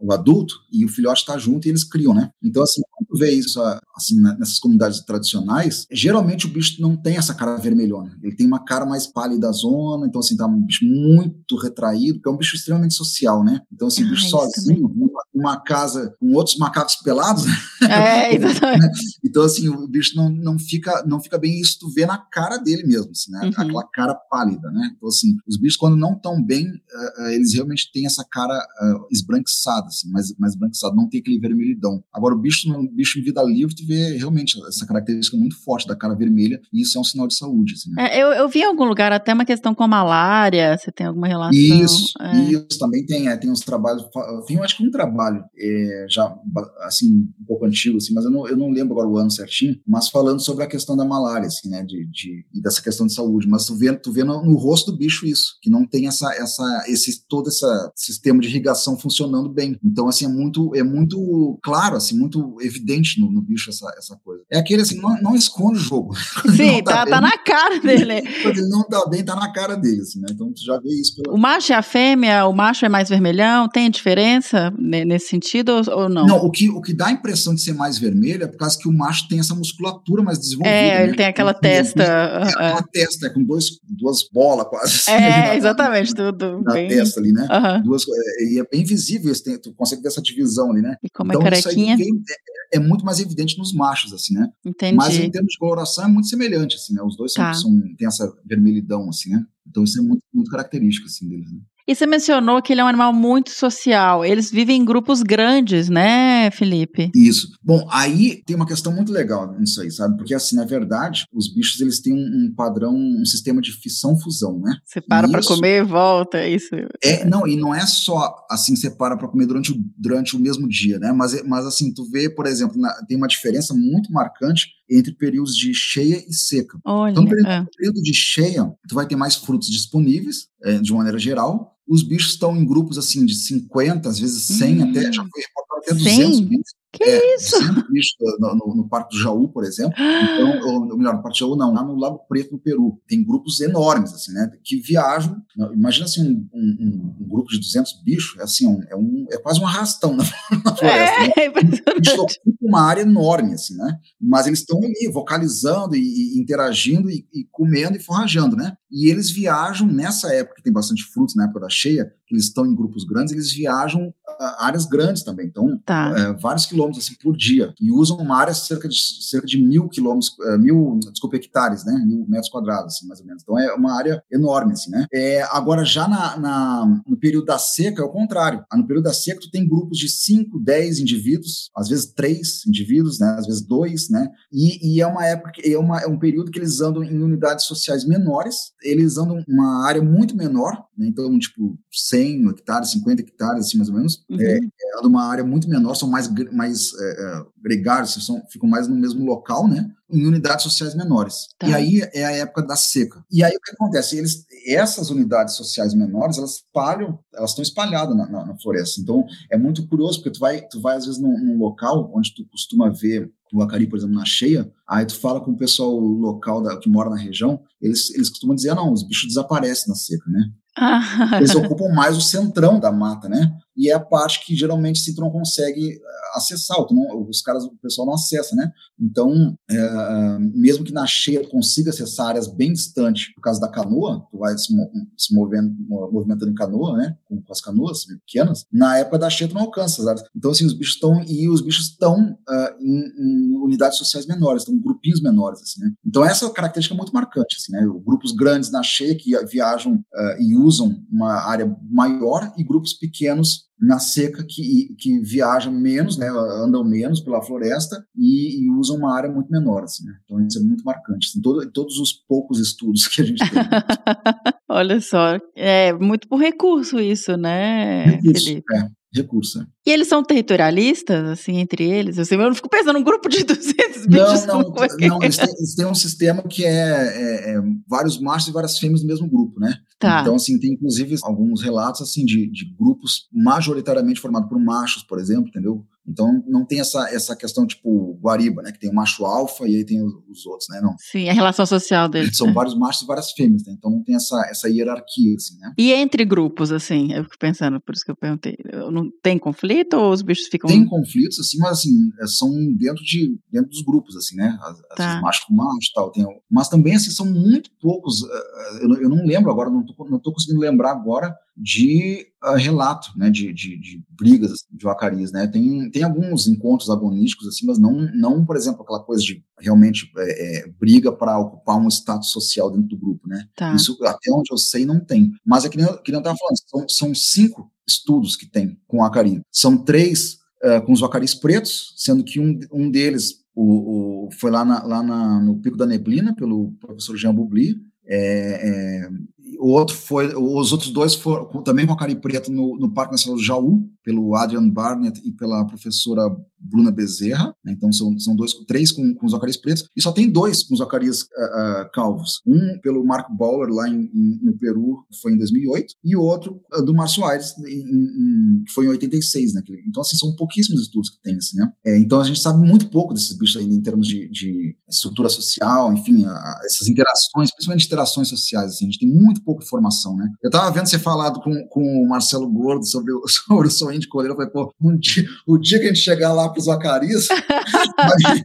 o adulto e o filhote está junto e eles criam, né? Então, assim, quando tu vê isso ah, assim, nessas comunidades tradicionais, geralmente o bicho não tem essa cara vermelhona. Ele tem uma cara mais pálida da zona, então, assim, tá um bicho muito retraído, porque é um bicho extremamente social, né? Então, assim, o Ah, bicho sozinho, numa, numa casa com outros macacos pelados, É, <laughs> exatamente. então, assim, o bicho não, não, fica, não fica bem, isso tu vê na cara dele mesmo, assim, né? Uhum. Aquela cara pálida, né? Então, assim, os bichos, quando não estão bem, ah, eles realmente têm essa cara ah, esbranquiçada, assim, mais, mais não tem aquele vermelhidão. Agora, o bicho, no- bicho em vida livre, tu vê realmente essa característica muito forte da cara vermelha, e isso é um sinal de saúde, assim, né? É, eu, eu vi em algum lugar até uma questão com a malária, você tem alguma relação? Isso, É. isso também tem, é, tem uns trabalhos, tem acho que um trabalho é, já assim um pouco antigo, assim, mas eu não, eu não lembro agora o ano certinho, mas falando sobre a questão da malária, assim, né, de, de e dessa questão de saúde, mas tu vê, tu vê no, no rosto do bicho isso, que não tem essa, essa, esse todo esse sistema de irrigação funcionando bem. Então assim é muito, é muito claro, assim, muito evidente no, no bicho essa, essa coisa. É aquele assim, não, não esconde o jogo. <laughs> Sim, não tá, bem, tá na cara dele. Quando <laughs> ele não tá bem, tá na cara dele, assim, né? Então tu já vê isso pela O macho e a fêmea, o macho é mais vermelhão, tem diferença ne- nesse sentido ou, não? Não, o que, o que dá a impressão de ser mais vermelho é por causa que o macho tem essa musculatura mais desenvolvida. é, né? ele tem aquela Ele- ele- testa. É, aquela testa, é com dois, duas bolas quase. assim, É, <laughs> na- exatamente, tudo Na bem. testa ali, né? Aham. Duas, é, e é bem visível, esse tem- tu consegue ver essa divisão ali, né? E como então é isso aí carequinha, é, é muito mais evidente nos machos, assim, né? entendi. Mas em termos de coloração é muito semelhante, assim, né? Os dois são, Tá. são, têm essa vermelhidão, assim, né? Então isso é muito, muito característico, assim, deles, né? E você mencionou que ele é um animal muito social. Eles vivem em grupos grandes, né, Felipe? Isso. Bom, aí tem uma questão muito legal nisso aí, sabe? Porque, assim, na verdade, os bichos, eles têm um, um padrão, um sistema de fissão-fusão, né? Você para Isso. comer e volta, é isso. É, não, e não é só, assim, você para para comer durante o, durante o mesmo dia, né? Mas, é- mas assim, tu vê, por exemplo, na- tem uma diferença muito marcante entre períodos de cheia e seca. Olha, Então, no período, é. período de cheia, tu vai ter mais frutos disponíveis, é, de maneira geral. Os bichos estão em grupos, assim, de 50, às vezes 100, Hum. até, já foi reportado até 100? 200 bichos. Que é, isso? bicho no, no, no, Parque do Jaú, por exemplo. Então, ou, melhor, no Parque do Jaú não, lá no Lago Preto, no Peru. Tem grupos enormes, assim, né? Que viajam. Imagina assim, um, um, um grupo de 200 bichos, é assim, um, é, um, é quase um arrastão na, <laughs> na floresta. Né? É, né? Eles ocupam uma área enorme, assim, né? Mas eles estão ali vocalizando e, e interagindo e, e, comendo e forrajando, né? E eles viajam nessa época, que tem bastante frutos, na época da cheia, que eles estão em grupos grandes, eles viajam áreas grandes também. Então, tá. é, vários quilômetros assim, por dia. E usam uma área cerca de, cerca de mil quilômetros, é, mil, desculpa, hectares, né? Mil metros quadrados, assim, mais ou menos. Então, é uma área enorme, assim, né? É, agora, já na, na, no período da seca, é o contrário. No período da seca, tu tem grupos de 5, 10 indivíduos, às vezes três indivíduos, né? Às vezes dois, né? E, e é uma época, é, uma, é um período que eles andam em unidades sociais menores, eles andam uma área muito menor, né? Então, tipo, 100 hectares, 50 hectares, assim, mais ou menos. Uhum. É, é uma área muito menor, são mais, mais é, é, gregários, são, ficam mais no mesmo local, né? Em unidades sociais menores. Tá. E aí é a época da seca. E aí o que acontece? Eles, essas unidades sociais menores, elas espalham, elas estão espalhadas na, na, na, floresta. Então é muito curioso, porque tu vai, tu vai às vezes num, num local onde tu costuma ver o acari, por exemplo, na cheia, aí tu fala com o pessoal local da, que mora na região, eles, eles costumam dizer, ah, não, os bichos desaparecem na seca, né? Eles ocupam mais o centrão da mata, né? E é a parte que geralmente assim, tu não consegue eh, acessar, não, os caras, o pessoal não acessa, né? Então, é, mesmo que na cheia tu consiga acessar áreas bem distantes por causa da canoa, tu vai se, se movendo, movimentando em canoa, né? Com, com, as canoas pequenas, na época da cheia tu não alcança as áreas. Então, assim, os bichos estão, e os bichos estão uh, em, em, unidades sociais menores, estão em grupinhos menores, assim, né? Então, essa característica é muito marcante, assim, né? Grupos grandes na cheia que viajam uh, e usam uma área maior e grupos pequenos na seca que, que viajam menos, né, andam menos pela floresta e, e usam uma área muito menor, assim, né? Então isso é muito marcante, assim, todo, todos os poucos estudos que a gente tem. <laughs> Olha só, é muito por recurso isso, né? Recurso, é recurso. É. E eles são territorialistas, assim, entre eles? Assim, eu não fico pensando num grupo de <laughs> 200 bichos. Não, não, não eles, têm, eles, têm, um sistema que é, é, é, vários machos e várias fêmeas do mesmo grupo, né? Tá. Então, assim, tem inclusive alguns relatos, assim, de, de grupos majoritariamente formados por machos, por exemplo, entendeu? Então não tem essa, essa questão tipo guariba, né? Que tem o macho alfa e aí tem os, os outros, né? Não. Sim, a relação social deles. São né? vários machos e várias fêmeas, né? Então não tem essa, essa hierarquia, assim, né? E entre grupos, assim, eu fico pensando, por isso que eu perguntei, não tem conflito ou os bichos ficam... Tem conflitos, assim, mas assim, é, são dentro, de, dentro dos grupos, assim, né? As, tá. macho com macho e tal. Tem, mas também, assim, são muito poucos, eh, eh, eu, eu não lembro agora, não tô, não tô conseguindo lembrar agora de uh, relato, né, de, de, de brigas assim, de vacarias, né, tem, tem alguns encontros agonísticos, assim, mas não, não, por exemplo, aquela coisa de realmente é, é, briga para ocupar um status social dentro do grupo, né, tá. isso até onde eu sei não tem, mas é que nem, que nem eu estava falando, são, são cinco estudos que tem com acari, são três uh, com os vacaris pretos, sendo que um, um deles o, o, foi lá, na, lá na, no Pico da Neblina, pelo professor Jean Boubli, é, é, o outro foi, os outros dois foram também com a Cari Preta no, no Parque Nacional do Jaú, pelo Adrian Barnett e pela professora Bruna Bezerra. Né? Então são, são dois, três com, com os Zacarias pretos, e só tem dois com os Zacarias uh, uh, calvos. Um pelo Marco Bauer, lá em, em, no Peru, foi em 2008, e o outro uh, do Márcio Aires, que foi em 86. Né? Então, assim, são pouquíssimos estudos que tem, assim, né? É, então a gente sabe muito pouco desses bichos ainda em termos de, de estrutura social, enfim, a, essas interações, principalmente interações sociais, assim, a gente tem muito pouca informação, né? Eu estava vendo você falado com, com o Marcelo Gordo sobre o, <laughs> sobre o sonho de colher, eu falei, pô, um dia, o dia que a gente chegar lá para o Zacarias,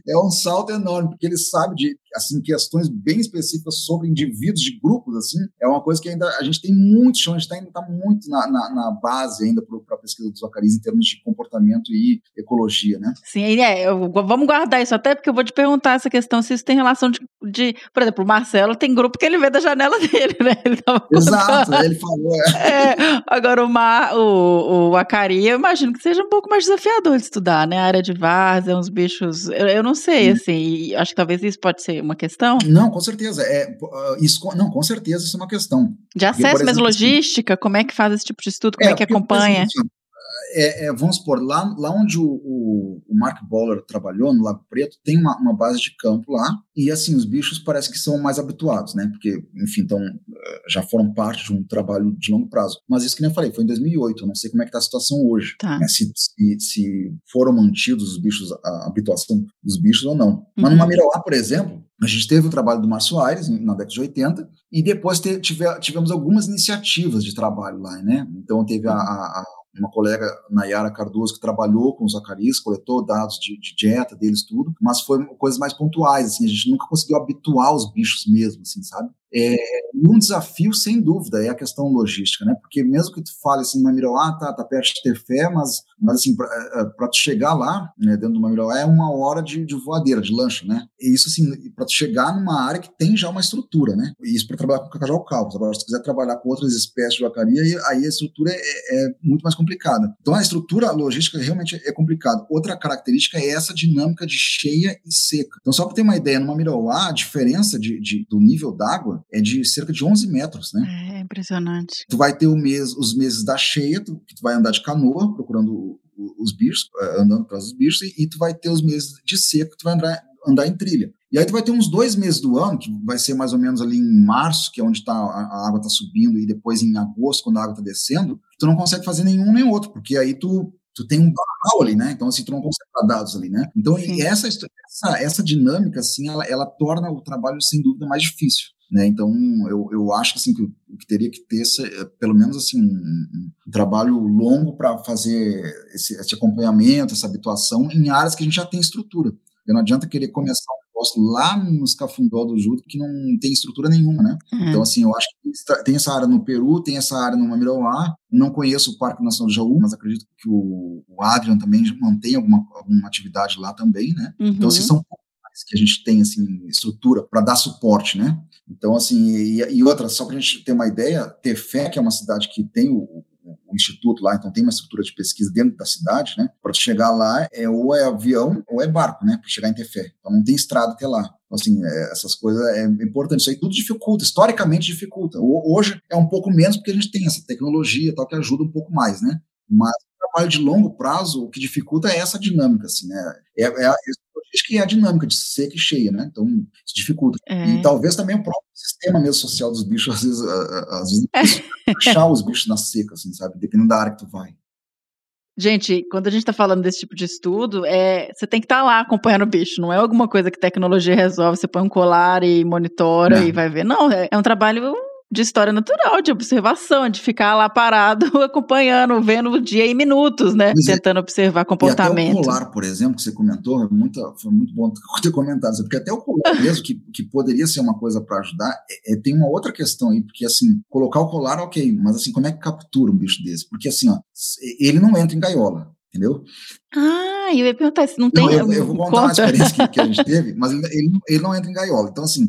é um salto enorme, porque ele sabe de assim questões bem específicas sobre indivíduos de grupos, assim, é uma coisa que ainda a gente tem muito chão, a gente tá, ainda está muito na, na, na, base ainda para a pesquisa dos Zacarias em termos de comportamento e ecologia, né? Sim, é, eu, vamos guardar isso até porque eu vou te perguntar essa questão se isso tem relação de, de por exemplo, o Marcelo tem grupo que ele vê da janela <laughs> dele, né? Ele Exato, ele falou. É. <laughs> é agora o, Mar, o, o Acari, eu imagino que seja um pouco mais desafiador de estudar, né? A área de várzea, uns bichos, eu, eu não sei, hum. assim, acho que talvez isso pode ser uma questão. Não, com certeza, é, uh, isso, não, com certeza isso é uma questão. De acesso, mas assim, logística, como é que faz esse tipo de estudo, como é, é que acompanha? Porque, é, é, vamos supor, lá, lá onde o, o, o, Mark Boller trabalhou, no Lago Preto, tem uma, uma, base de campo lá, e assim, os bichos parece que são mais habituados, né? Porque, enfim, então, já foram parte de um trabalho de longo prazo. Mas isso que nem eu falei, foi em 2008, eu não sei como é que tá a situação hoje. Tá. Né? Se, se, se, foram mantidos os bichos, a habituação dos bichos ou não. Uhum. Mas no Mamirauá, por exemplo, a gente teve o trabalho do Márcio Aires na década de 80 e depois te, tive, tivemos algumas iniciativas de trabalho lá, né? Então teve a, a, uma colega, Nayara Cardoso, que trabalhou com os Zacarias, coletou dados de, de, dieta deles, tudo, mas foi coisas mais pontuais, assim, a gente nunca conseguiu habituar os bichos mesmo, assim, sabe? É, um desafio, sem dúvida, é a questão logística, né? Porque mesmo que tu fale assim, Mamiroá ah, tá, tá perto de ter fé, mas, mas assim, para é, é, tu chegar lá, né, dentro do Mamiroá, é uma hora de, de voadeira, de lancha, né? E isso, assim, para tu chegar numa área que tem já uma estrutura, né? E isso para trabalhar com cacajau calvos. Agora, se tu quiser trabalhar com outras espécies de jacaria, aí a estrutura é, é, muito mais complicada. Então, a estrutura logística realmente é complicada. Outra característica é essa dinâmica de cheia e seca. Então, só para ter uma ideia, no Mamiroá, a diferença de, de do nível d'água é de cerca de 11 metros, né? É impressionante. Tu vai ter mês, os meses da cheia, tu, que tu vai andar de canoa procurando os bichos, eh, andando atrás dos bichos, e, e, tu vai ter os meses de seca que tu vai andar, andar em trilha. E aí tu vai ter uns dois meses do ano, que vai ser mais ou menos ali em março, que é onde tá, a, a água está subindo, e depois em agosto, quando a água está descendo, tu não consegue fazer nenhum nem outro, porque aí tu tu tem um barral ali, né? Então, assim, tu não consegue dar dados ali, né? Então, essa, essa, essa dinâmica, assim, ela, ela torna o trabalho, sem dúvida, mais difícil. Né? Então, eu, eu acho assim, que o que teria que ter, é, pelo menos assim, um, um trabalho longo para fazer esse, esse, acompanhamento, essa habituação em áreas que a gente já tem estrutura. Porque não adianta querer começar um negócio lá nos cafundó do Judo que não tem estrutura nenhuma, né? Uhum. Então, assim, eu acho que tem essa área no Peru, tem essa área no Mamirauá, não conheço o Parque Nacional do Jaú, mas acredito que o, o Adrian também mantém alguma, alguma atividade lá também, né? Uhum. Então, assim, são que a gente tem assim estrutura para dar suporte, né? Então assim e, e outra só para a gente ter uma ideia, Tefé que é uma cidade que tem o, o, o, instituto lá, então tem uma estrutura de pesquisa dentro da cidade, né? Para chegar lá é ou é avião ou é barco, né? Para chegar em Tefé, então não tem estrada até lá. Então, assim, é, essas coisas é importante. Isso aí tudo dificulta, historicamente dificulta. Hoje é um pouco menos porque a gente tem essa tecnologia tal que ajuda um pouco mais, né? Mas trabalho de longo prazo, o que dificulta é essa dinâmica, assim, né? É, é acho que é a dinâmica de seca e cheia, né? Então, isso dificulta. É. E talvez também o próprio sistema mesmo social dos bichos, às vezes, às vezes achar os bichos na seca, assim, sabe? Dependendo da área que tu vai. Gente, quando a gente está falando desse tipo de estudo, é, você tem que estar tá lá acompanhando o bicho, não é alguma coisa que tecnologia resolve, você põe um colar e monitora não. e vai ver. Não, é, é um trabalho de história natural, de observação, de ficar lá parado, <laughs> acompanhando, vendo o dia em minutos, né? É. Tentando é. observar comportamento. Até o colar, por exemplo, que você comentou, é muito, foi muito bom <laughs> ter comentado, porque até o colar mesmo, que, que poderia ser uma coisa para ajudar, é, é, tem uma outra questão aí, porque assim, colocar o colar, ok, mas assim, como é que captura um bicho desse? Porque assim, ó, ele não entra em gaiola entendeu? Ah, eu ia perguntar se não tem. Não, eu, eu, vou contar conta. uma experiência que, que, a gente <laughs> teve, mas ele, ele, ele, não entra em gaiola. Então, assim,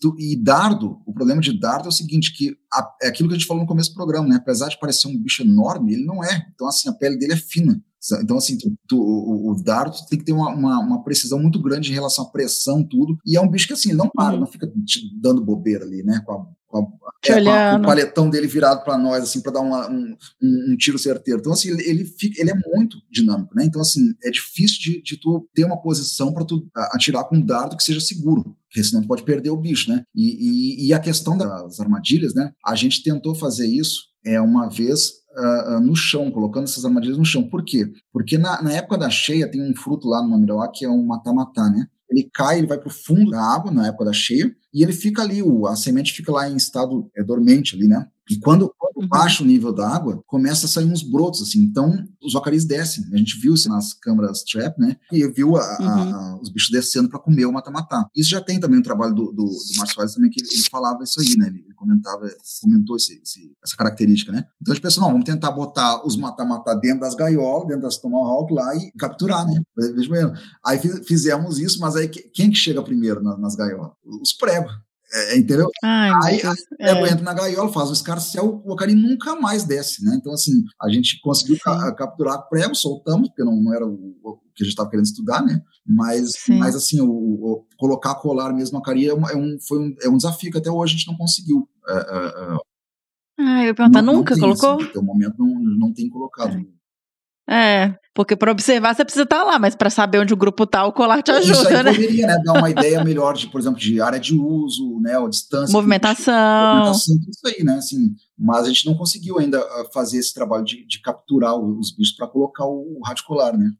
tu, e dardo, o problema de dardo é o seguinte: que a, é aquilo que a gente falou no começo do programa, né? Apesar de parecer um bicho enorme, ele não é. Então, assim, a pele dele é fina. Então, assim, tu, tu, o, o dardo tem que ter uma, uma, uma, precisão muito grande em relação à pressão, tudo. E é um bicho que, assim, não para, uhum. não fica te dando bobeira ali, né? Com a, a, é, com, o paletão dele virado para nós, assim, para dar uma, um, um, tiro certeiro. Então, assim, ele, ele, fica, ele é muito dinâmico, né? Então, assim, é difícil de, de tu ter uma posição para tu atirar com um dardo que seja seguro porque senão tu pode perder o bicho, né? E, e, e, a questão das armadilhas, né? A gente tentou fazer isso é uma vez uh, uh, no chão, colocando essas armadilhas no chão. Por quê? Porque na, na época da cheia tem um fruto lá no Mamirauá que é um matamatá, né? Ele cai, ele vai para o fundo da água na época da cheia e ele fica ali, o, a semente fica lá em estado é, dormente ali, né? E quando, quando uhum. baixa o nível da água, começa a sair uns brotos, assim. Então, os ocaris descem. A gente viu isso nas câmaras trap, né? E viu a, uhum. a, os bichos descendo para comer o mata-matá. Isso já tem também o trabalho do, do, do Márcio também, que ele, ele, falava isso aí, né? Ele, ele comentava, comentou esse, esse, essa característica, né? Então, a gente pensou, não, vamos tentar botar os mata-matá dentro das gaiolas, dentro das tomahawk lá e capturar, né? Aí fizemos isso, mas aí quem que chega primeiro nas, nas gaiolas? Os pregos. É, entendeu? Ai, aí a é. entra na gaiola, faz o escarcel, o Acari nunca mais desce, né? Então, assim, a gente conseguiu ca capturar prego, soltamos, porque não, não era o, o, que a gente estava querendo estudar, né? Mas, mas assim, o, o, colocar colar mesmo no Acari é, é, um, foi um, é um desafio que até hoje a gente não conseguiu. É, é, ah, eu ia perguntar, não, nunca não colocou? Assim, até o momento não, não tem colocado. É, porque para observar você precisa estar lá, mas para saber onde o grupo tá, o colar te Isso ajuda, aí né? poderia né, dar uma ideia melhor de, por exemplo, de área de uso, né, ou distância. Movimentação. movimentação, isso aí, né? Assim, mas a gente não conseguiu ainda ah, fazer esse trabalho de, de capturar o- os bichos para colocar o rádio colar, né?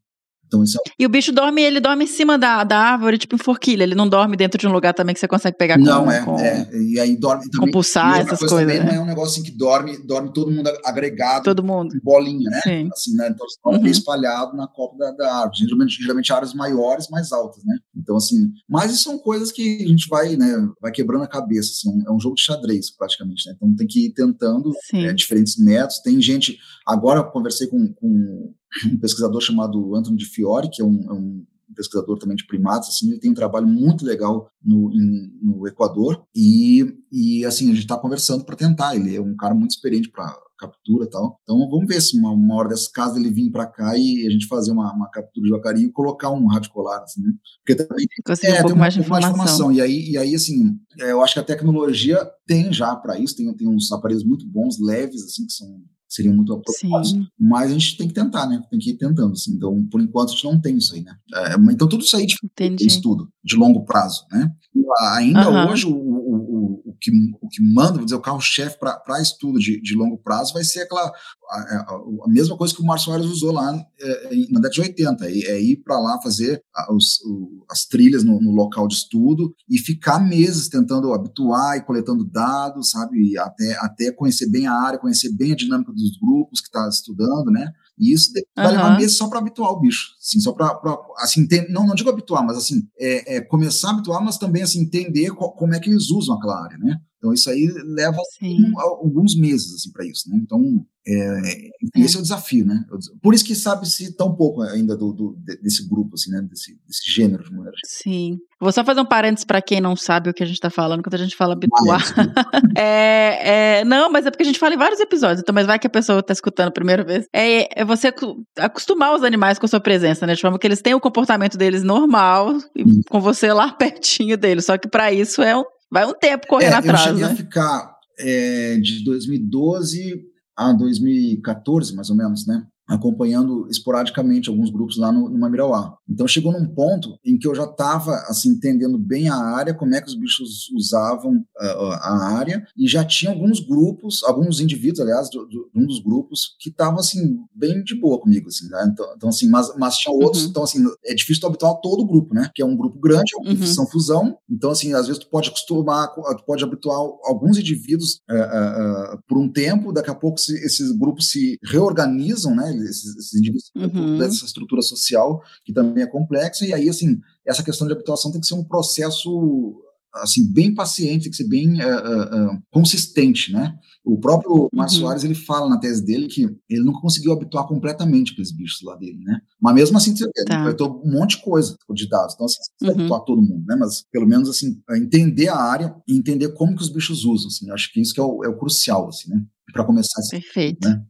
Então é E o bicho dorme, ele dorme em cima da, da árvore, tipo em forquilha. Ele não dorme dentro de um lugar também que você consegue pegar com, Não, é, com, é. E aí dorme também. com pulsar, essas coisa coisas. também, né? não é um negócio assim que dorme, dorme todo mundo agregado, Todo mundo. em bolinha, né? Sim. Assim, né? Então eles dormem Uhum. espalhado na copa da, da árvore. Geralmente, geralmente áreas maiores, mais altas, né? Então, assim, mas isso são coisas que a gente vai, né, vai quebrando a cabeça, assim, é um jogo de xadrez, praticamente, né? Então tem que ir tentando é, diferentes métodos. Tem gente. Agora eu conversei com, com um pesquisador chamado Anthony de Fiore, que é um, é um pesquisador também de primatas, assim, ele tem um trabalho muito legal no, em- no Equador e, e assim, a gente está conversando para tentar, ele é um cara muito experiente para captura e tal, então vamos ver se uma, uma hora dessas casas ele vir para cá e a gente fazer uma, uma captura de jacaré e colocar um rádio colar, assim, né? Porque também Conseguir um é, pouco tem mais de um pouco informação. E aí, e aí assim, é, eu acho que a tecnologia tem já para isso, tem, tem uns aparelhos muito bons, leves, assim, que são seriam muito apropriados, Sim. mas a gente tem que tentar, né? Tem que ir tentando, assim. Então, por enquanto, a gente não tem isso aí, né? É, então, tudo isso aí de Entendi. estudo, de longo prazo, né? Ah, Ainda Aham. hoje, o, que, o que manda, vou dizer, o carro-chefe para estudo de, de longo prazo vai ser aquela, a, a- a mesma coisa que o Márcio Soares usou lá é, em- na década de 80, é, é ir para lá fazer os- o- as trilhas no, no local de estudo e ficar meses tentando habituar e coletando dados, sabe? Até, até conhecer bem a área, conhecer bem a dinâmica dos grupos que está estudando, né? E isso vai levar Aham. meses só para habituar o bicho, assim, só para assim, não, não digo habituar, mas assim, é, é começar a habituar, mas também assim entender co- como é que eles usam aquela área, né? Então isso aí leva um- alguns meses assim para isso, né? Então é, esse é o desafio, né? Por isso que sabe-se tão pouco ainda do, do- de- desse grupo, assim, né? Desse, desse gênero de geral. Sim. Vou só fazer um parênteses para quem não sabe o que a gente tá falando quando a gente fala habituar. <laughs> É, é, não, mas é porque a gente fala em vários episódios, então, mas vai que a pessoa tá escutando a primeira vez. É, é você acostumar os animais com a sua presença, né? De forma que eles têm o comportamento deles normal e Hum. com você lá <laughs> pertinho deles. Só que para isso é um, vai um tempo correndo É, eu atrás, cheguei né? a ficar é, de 2012 a 2014, mais ou menos, né? Acompanhando esporadicamente alguns grupos lá no, no Mamirauá. Então chegou num ponto em que eu já estava assim, entendendo bem a área, como é que os bichos usavam ah, a área, e já tinha alguns grupos, alguns indivíduos, aliás, de um dos grupos, que estavam assim, bem de boa comigo. Assim, né? então, então, assim, mas, mas tinha outros, Uhum. então assim, é difícil tu habituar todo o grupo, né? Que é um grupo grande, é uma Uhum. fusão, então assim, às vezes tu pode acostumar, tu pode habituar alguns indivíduos eh, eh, eh, por um tempo, daqui a pouco se- esses grupos se reorganizam, né? Esses, esses indivíduos Uhum. dessa estrutura social que também é complexa, e aí assim, essa questão de habituação tem que ser um processo assim bem paciente, tem que ser bem eh, eh, consistente, né? O próprio Márcio Uhum. Soares ele fala na tese dele que ele nunca conseguiu habituar completamente aqueles bichos lá dele, né? Mas mesmo assim, ele Tá. coletou um monte de coisa de dados. Então, assim, você Uhum. habituar todo mundo, né? Mas pelo menos assim, entender a área e entender como que os bichos usam. Assim, eu acho que isso que é o, é o crucial, assim, né? Para começar esse Perfeito. né?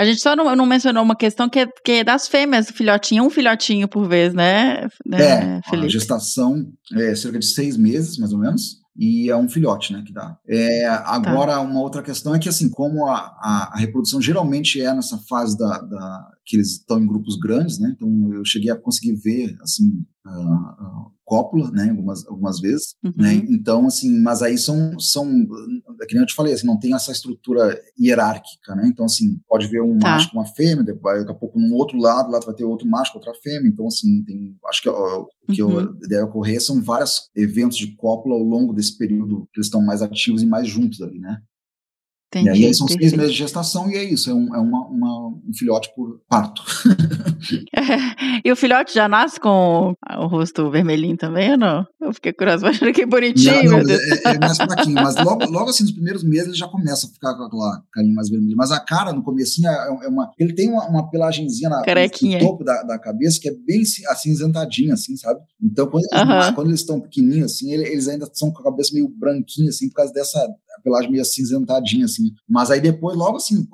A gente só não, não mencionou uma questão que é, que é das fêmeas, filhotinho, um filhotinho por vez, né, né É, a gestação é cerca de seis meses, mais ou menos, e é um filhote, né, que dá. É, agora, uma outra questão é que, assim, como a, a, a reprodução geralmente é nessa fase da, da- que eles estão em grupos grandes, né, então eu cheguei a conseguir ver, assim, a, a cópula, né, algumas, algumas vezes, Uhum. né, então, assim, mas aí são, são, é que nem eu te falei, assim, não tem essa estrutura hierárquica, né, então, assim, pode ver um Tá. macho com uma fêmea, depois, daqui a pouco, num outro lado, lá vai ter outro macho com outra fêmea, então, assim, tem, acho que o que Uhum. deve ocorrer são vários eventos de cópula ao longo desse período que eles estão mais ativos e mais juntos ali, né? Entendi, e aí são seis perfeito. meses de gestação e é isso, é um, é uma, uma- um filhote por parto. <laughs> <laughs> e o filhote já nasce com o rosto vermelhinho também ou não? Eu fiquei curiosa, <laughs> achando que bonitinho, Não, não, é, é mais fraquinho, mas logo, logo assim, nos primeiros meses ele já começa a ficar com aquela carinha mais vermelha. Mas a cara, no comecinho, é é uma. Ele tem uma, uma pelagenzinha na, no topo da, da cabeça que é bem ci- acinzentadinha, assim, sabe? Então, quando eles, Aham. quando eles estão pequenininhos, assim, ele- eles ainda são com a cabeça meio branquinha, assim, por causa dessa pelagem meio acinzentadinha, assim. Mas aí depois, logo assim,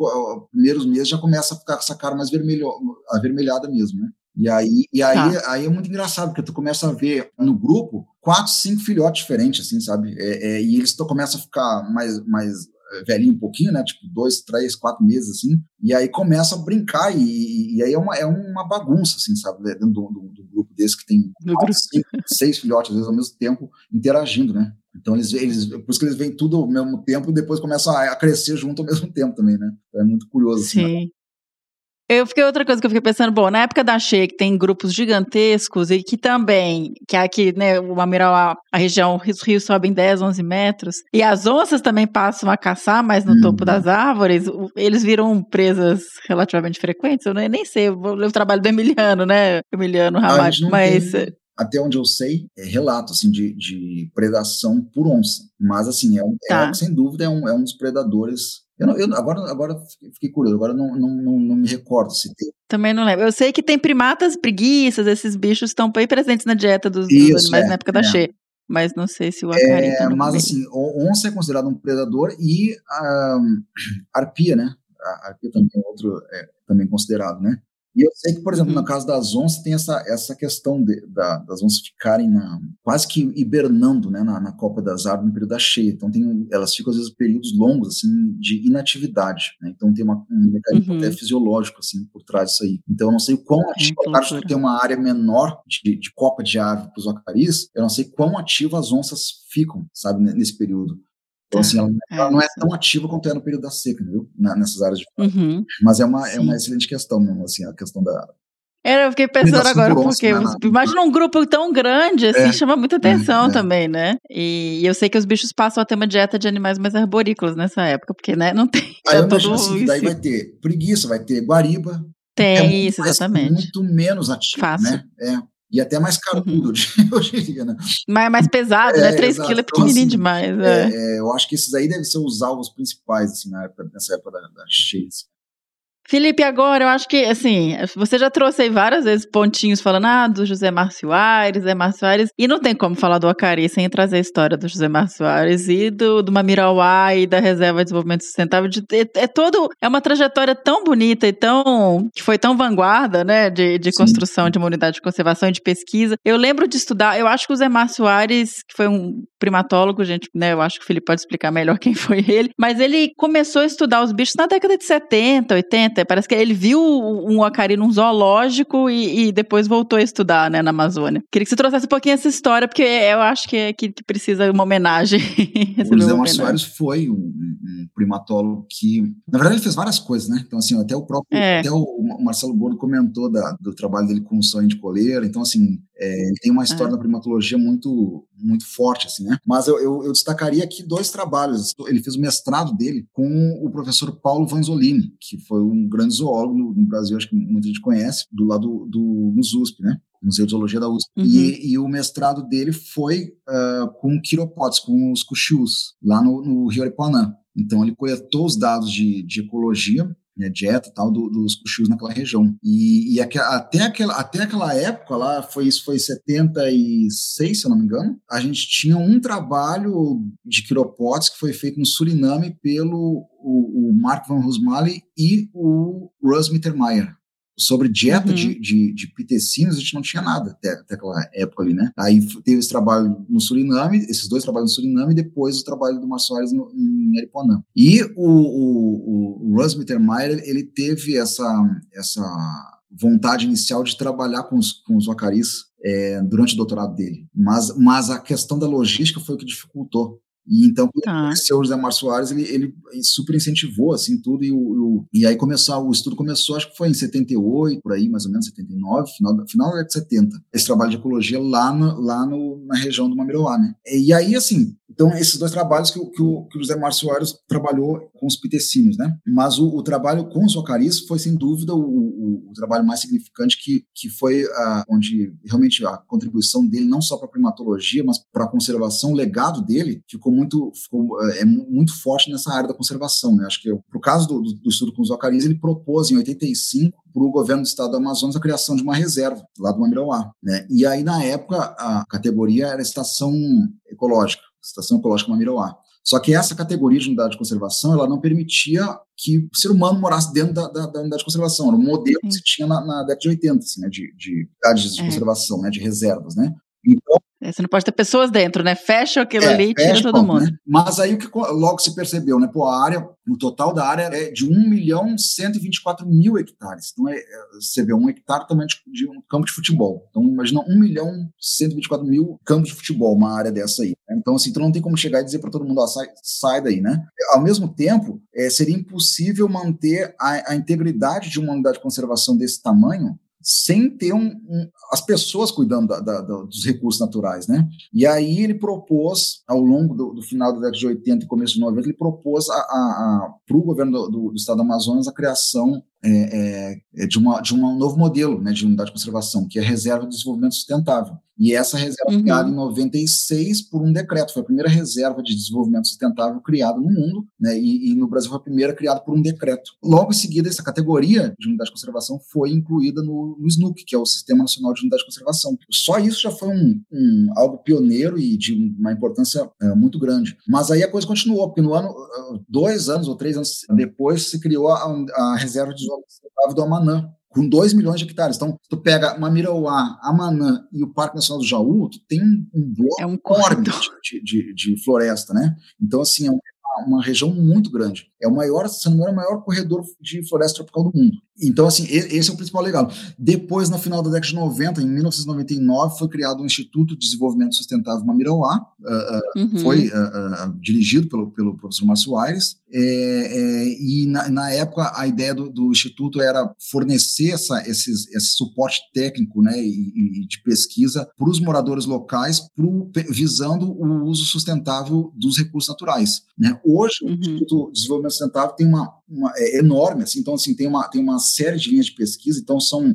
primeiros meses já começa a ficar com essa cara mais vermelho, avermelhada mesmo, né? E aí, e aí, Tá. aí é muito engraçado, porque tu começa a ver no grupo quatro, cinco filhotes diferentes, assim, sabe? É, é, e eles tão- começam a ficar mais, mais é, velhinho um pouquinho, né? Tipo, dois, três, quatro meses, assim. E aí começa a brincar, e, e aí é uma, é uma bagunça, assim, sabe? Dentro do, do, do grupo desse que tem cinco, seis filhotes, às vezes, ao mesmo tempo, interagindo, né? Então, eles, eles, por isso que eles vêm tudo ao mesmo tempo e depois começam a, a crescer junto ao <laughs> mesmo tempo também, né? Então, é muito curioso. Sim. Assim, né? Eu fiquei outra coisa que eu fiquei pensando, bom, na época da cheia que tem grupos gigantescos e que também, que aqui, né, o Amiral, a, a região, os rios sobem 10, 11 metros, e as onças também passam a caçar mais no uhum. topo das árvores, eles viram presas relativamente frequentes, eu nem sei, eu vou ler o trabalho do Emiliano, né, Emiliano Ramalho, mas... Tem, até onde eu sei, é relato, assim, de, de predação por onça, mas, assim, é, é tá. sem dúvida, é um, é um dos predadores eu, não, eu agora, agora fiquei curioso, agora não, não, não, não, me recordo se tem. Também não lembro. Eu sei que tem primatas, preguiças, esses bichos estão bem presentes na dieta dos, Isso, dos animais é, na época da é. cheia. Mas não sei se o acari é, Mas meio. assim, onça é considerado um predador e a <clears throat> arpia, né? A arpia também é outro, é, também considerado, né? E eu sei que, por exemplo, uhum. no caso das onças, tem essa, essa questão de, da, das onças ficarem na, quase que hibernando né, na, na copa das árvores no período da cheia. Então, tem, elas ficam, às vezes, períodos longos assim, de inatividade. Né? Então, tem uma, um mecanismo uhum. até fisiológico assim, por trás disso aí. Então, eu não sei o quão ativo, é, acho que tem uma área menor de, de copa de árvore para os acaris, eu não sei quão ativo as onças ficam, sabe, nesse período. Então, assim, ela, é, ela, não é tão ativa quanto é no período da seca, entendeu? nessas áreas de uhum. Mas é uma, é uma excelente questão mesmo, assim, a questão da. É, eu fiquei pensando agora, porque né, imagina um grupo tão grande, assim, é, chama muita atenção é, também, né? E, e, eu sei que os bichos passam a ter uma dieta de animais mais arborícolas nessa época, porque, né, não tem. Aí eu <laughs> assim, daí vai ter preguiça, vai ter guariba. Tem, é isso, exatamente. Muito menos ativo, Fácil. né? É. E até mais carudo uhum. <laughs> hoje em dia, né? Mas é mais pesado, né? é, né? 3 quilos é então, pequenininho então, assim, demais. É. É, eu acho que esses aí devem ser os alvos principais, assim, na época, nessa época da, da cheia. Assim. Felipe, agora eu acho que, assim, você já trouxe aí várias vezes pontinhos falando, ah, do José Márcio Aires, José Márcio Aires, e não tem como falar do Acari sem trazer a história do José Márcio Aires e do, do Mamirauá e da Reserva de Desenvolvimento Sustentável. De, é, é, todo, é uma trajetória tão bonita e tão, que foi tão vanguarda, né, de, de construção de uma unidade de conservação e de pesquisa. Eu lembro de estudar, eu acho que o José Márcio Aires, que foi um primatólogo, gente, né, eu acho que o Felipe pode explicar melhor <laughs> quem foi ele, mas ele começou a estudar os bichos na década de 70, 80, Parece que ele viu um acari num zoológico e, e, depois voltou a estudar, né, na Amazônia. Queria que você trouxesse um pouquinho essa história, porque eu acho que, que, que precisa uma homenagem. <laughs> o José Márcio Soares foi um, um, primatólogo que, na verdade, ele fez várias coisas, né? Então, assim, até o próprio, é. até o Marcelo Bordo comentou da, do trabalho dele com o sonho de coleira. Então, assim, é, ele tem uma história é. da primatologia muito, muito forte, assim, né? Mas eu, eu, eu, destacaria aqui dois trabalhos. Ele fez o mestrado dele com o professor Paulo Vanzolini, que foi um grande zoólogo no, no Brasil, acho que muita gente conhece, do lado do, do USP, né? Museu de Zoologia da USP. Uhum. E, e, o mestrado dele foi uh, com quiropotes, com os cuxius, lá no, no Rio Aripuanã. Então, ele coletou os dados de, de ecologia né, dieta tal do, dos cuxus naquela região. E, e até, aquela, até aquela época lá, foi isso foi 76, se eu não me engano, a gente tinha um trabalho de quiropotes que foi feito no Suriname pelo o, o Mark van Roosmalen e o Russ Mittermeier sobre dieta uhum. de, de, de pitecinos, a gente não tinha nada até, até aquela época ali, né? Aí teve esse trabalho no Suriname, esses dois trabalhos no Suriname, e depois o trabalho do Março Soares no, em Aripuanã. E o, o, o Russ Mittermeier, ele teve essa, essa vontade inicial de trabalhar com os, com os wacaris é, durante o doutorado dele, mas, mas a questão da logística foi o que dificultou. E então, quando ah. conheceu o José Mar Soares, ele, ele, super incentivou, assim, tudo, e, o, o, e aí começou, o estudo começou, acho que foi em 78, por aí, mais ou menos, 79, final, final da década de 70, esse trabalho de ecologia lá, no, lá no, na região do Mamiroá, né? E aí, assim, então, esses dois trabalhos que, que, o, que o José Márcio Soares trabalhou com os pitecínios, né? Mas o, o trabalho com os ocaris foi, sem dúvida, o, o, o trabalho mais significante que, que foi onde realmente a contribuição dele, não só para a primatologia, mas para a conservação, o legado dele ficou muito, ficou, é, muito forte nessa área da conservação, né? Acho que, para o caso do, do, estudo com os ocaris, ele propôs, em 85, para o governo do estado do Amazonas a criação de uma reserva lá do Mamirauá, né? E aí, na época, a categoria era estação ecológica. Estação Ecológica Mamirauá. Só que essa categoria de unidade de conservação, ela não permitia que o ser humano morasse dentro da, da, da unidade de conservação. Era um modelo que se tinha na, na década de 80, assim, né, de, de unidades de é. conservação, né, de reservas, né. Então, É, você não pode ter pessoas dentro, né? Fecha aquilo É, ali e tira fecha, todo mundo. né? Mas aí o que logo se percebeu, né? Pô, a área, o total da área é de 1 milhão 124 mil hectares. Então, é, é, você vê um hectare também de, de um campo de futebol. Então, imagina 1 milhão 124 mil campos de futebol, uma área dessa aí. Então, assim, tu não tem como chegar e dizer para todo mundo, ó, sai, sai daí, né? Ao mesmo tempo, é, seria impossível manter a, a integridade de uma unidade de conservação desse tamanho sem ter um, um- as pessoas cuidando da- da- da- dos recursos naturais, né? E aí ele propôs, ao longo do, do final da década de 80 e começo de 90, ele propôs para o governo do, do- do estado do Amazonas a criação é, é, é, de, uma, de um novo modelo né, de unidade de conservação, que é a Reserva de Desenvolvimento Sustentável. E essa reserva Uhum. criada em 96 por um decreto, foi a primeira reserva de desenvolvimento sustentável criada no mundo, né, e, e no Brasil foi a primeira criada por um decreto. Logo em seguida, essa categoria de unidade de conservação foi incluída no, no SNUC, que é o Sistema Nacional de Unidade de Conservação. Só isso já foi um, um- algo pioneiro e de uma importância eh, muito grande. Mas aí a coisa continuou, porque no ano, eh, dois anos ou três anos depois, se criou a, a Reserva de Sustentável do Amanã, com 2 milhões de hectares. Então, tu pega Mamirauá, Amanã e o Parque Nacional do Jaú, tu tem um, bloco É um enorme de, de, de floresta, né? Então, assim, é uma, uma região muito grande. É o maior, se não me engano, é o maior corredor de floresta tropical do mundo. Então, assim, esse é o principal legado. Depois, no final da década de 90, em 1999, foi criado o Instituto de Desenvolvimento Sustentável Mamirauá, ah, ah, Uhum. foi ah, dirigido pelo, pelo professor Márcio Aires, é, é, e na, na época a ideia do, do Instituto era fornecer essa, esses, esse suporte técnico né, e, e de pesquisa para os moradores locais, pro, visando o uso sustentável dos recursos naturais. Né? Hoje, o Uhum. Instituto de Desenvolvimento Sustentável tem uma, uma é enorme, assim, então assim tem uma tem uma série de linhas de pesquisa, então são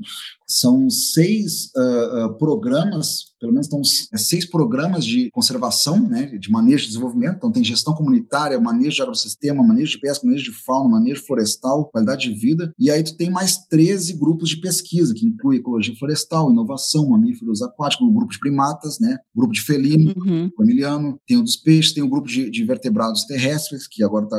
são seis ah, ah, programas, pelo menos estão seis programas de conservação, né, de manejo de desenvolvimento. Então tem gestão comunitária, manejo de agrossistema, manejo de pesca, manejo de fauna, manejo florestal, qualidade de vida. E aí tu tem mais 13 grupos de pesquisa, que inclui ecologia florestal, inovação, mamíferos aquáticos, o grupo de primatas, né, grupo de felino, Uhum. familiano, tem o dos peixes, tem o grupo de, de vertebrados terrestres, que agora está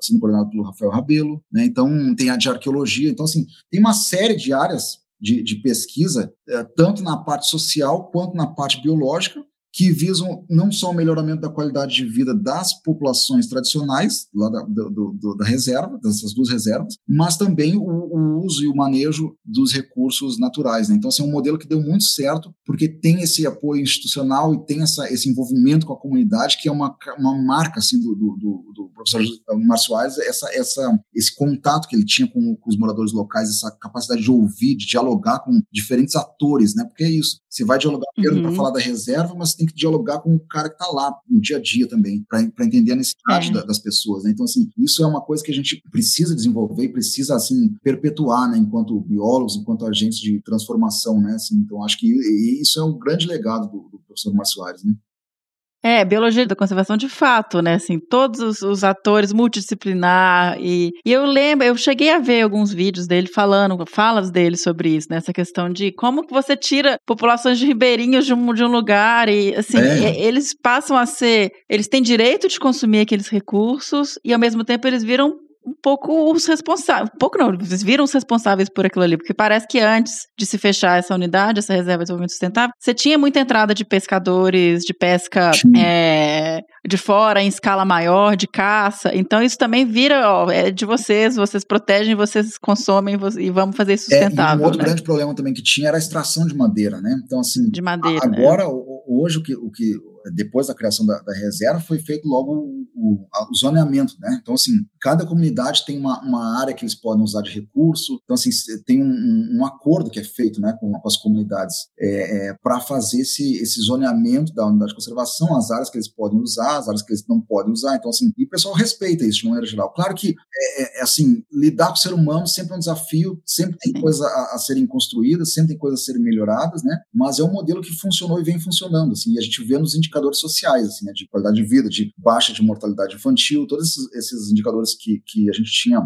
sendo coordenado pelo Rafael Rabelo, né? Então, tem a de arqueologia. Então, assim, tem uma série de áreas de, de pesquisa, eh, tanto na parte social quanto na parte biológica, que visam não só o melhoramento da qualidade de vida das populações tradicionais, lá da, do- do- da reserva, dessas duas reservas, mas também o, o uso e o manejo dos recursos naturais. né? Então, assim, é um modelo que deu muito certo, porque tem esse apoio institucional e tem essa, esse envolvimento com a comunidade, que é uma, uma marca assim, do, do, do- do professor Márcio Aires, essa, essa, esse contato que ele tinha com, com os moradores locais, essa capacidade de ouvir, de dialogar com diferentes atores, né? porque é isso. Você vai dialogar primeiro Uhum. para falar da reserva, mas tem que dialogar com o cara que está lá no dia a dia também, para entender a necessidade É. da- das pessoas. Né? Então, assim, isso é uma coisa que a gente precisa desenvolver e precisa, assim, perpetuar, né? enquanto biólogos, enquanto agentes de transformação. Né? Assim, então, acho que isso é um grande legado do, do professor Márcio Soares. Né? É, biologia da conservação de fato, né? Assim, todos os, os atores multidisciplinar e, e eu lembro, eu cheguei a ver alguns vídeos dele falando, falas dele sobre isso, nessa questão de como que você tira populações de ribeirinhos de um, de um lugar e assim, É. e- eles passam a ser, eles têm direito de consumir aqueles recursos e ao mesmo tempo eles viram um pouco os responsáveis, um pouco não, eles viram os responsáveis por aquilo ali, porque parece que antes de se fechar essa unidade, essa reserva de desenvolvimento sustentável, você tinha muita entrada de pescadores, de pesca é, de fora, em escala maior, de caça, então isso também vira, ó, é de vocês, vocês protegem, vocês consomem e vamos fazer isso É, e um sustentável, outro né? grande problema também que tinha era a extração de madeira. Né? Então, assim, De madeira, né? Agora, o- hoje, o que, o que depois da criação da, da reserva, foi feito logo o, o, o zoneamento, né? Então, assim, cada comunidade tem uma, uma área que eles podem usar de recurso. Então, assim, tem um, um- um acordo que é feito, né, com, com as comunidades para fazer esse, esse zoneamento da unidade de conservação, as áreas que eles podem usar, as áreas que eles não podem usar. Então, assim, e o pessoal respeita isso de maneira geral. Claro que, é, é, assim, lidar com o ser humano sempre é um desafio, sempre tem Sim. coisa a, a serem construídas, sempre tem coisas a serem melhoradas, né? Mas é um modelo que funcionou e vem funcionando, assim, e a gente vê nos indicadores sociais, assim, né, de qualidade de vida, de baixa de mortalidade infantil, todos esses, esses indicadores que, que a gente tinha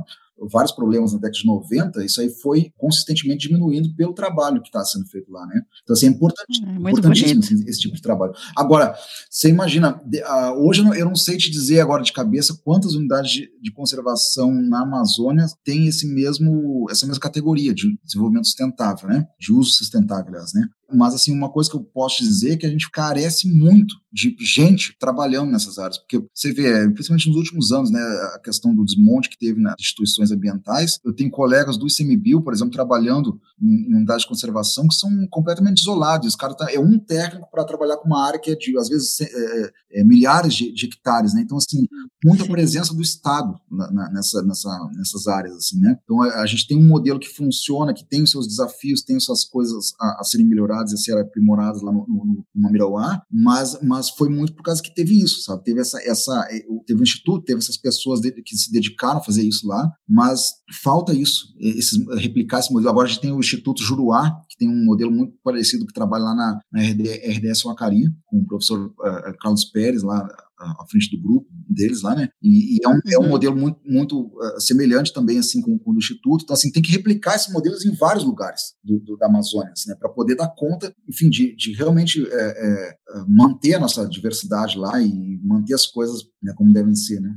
vários problemas na década de 90, isso aí foi consistentemente diminuindo pelo trabalho que está sendo feito lá, né? Então, assim, é importante, É, importantíssimo assim, esse tipo de trabalho. Agora, você imagina, ah, hoje eu não, eu não sei te dizer agora de cabeça quantas unidades de, de conservação na Amazônia tem esse mesmo, essa mesma categoria de desenvolvimento sustentável, né? De uso sustentável, aliás, né? Mas, assim, uma coisa que eu posso dizer é que a gente carece muito de gente trabalhando nessas áreas, porque você vê, principalmente nos últimos anos, né, a questão do desmonte que teve nas instituições ambientais, eu tenho colegas do ICMBio, por exemplo, trabalhando em, em unidades de conservação que são completamente isolados, os caras tá, é um técnico para trabalhar com uma área que é de, às vezes, é, é, é milhares de, de, hectares, né, então, assim, muita presença do Estado na, na, nessa, nessa, nessas áreas, assim, né, então a, a, gente tem um modelo que funciona, que tem os seus desafios, tem as suas coisas a, a serem melhoradas e a serem aprimoradas lá no, no, no Mamirauá, mas, mas foi muito por causa que teve isso, sabe? Teve essa, essa eh, teve instituto, teve essas pessoas que se dedicaram a fazer isso lá, mas falta isso, esses, replicar esse modelo. Agora a gente tem o Instituto Juruá, que tem um modelo muito parecido que trabalha lá na, na RD, RDS Wacari, com o professor uh, Carlos Pérez, lá à frente do grupo deles lá, né? E, e é, um, é, um, uhum. modelo muito, muito uh, semelhante também, assim, com, com, o Instituto. Então, assim, tem que replicar esses modelos em vários lugares do, do, da Amazônia, assim, né? Para poder dar conta, enfim, de, de realmente é, é, manter a nossa diversidade lá e manter as coisas né, como devem ser, né?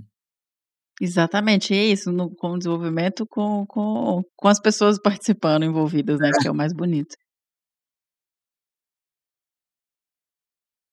Exatamente, é isso, no, com o desenvolvimento, com, com, com as pessoas <laughs> participando, envolvidas, né? Que é o mais bonito.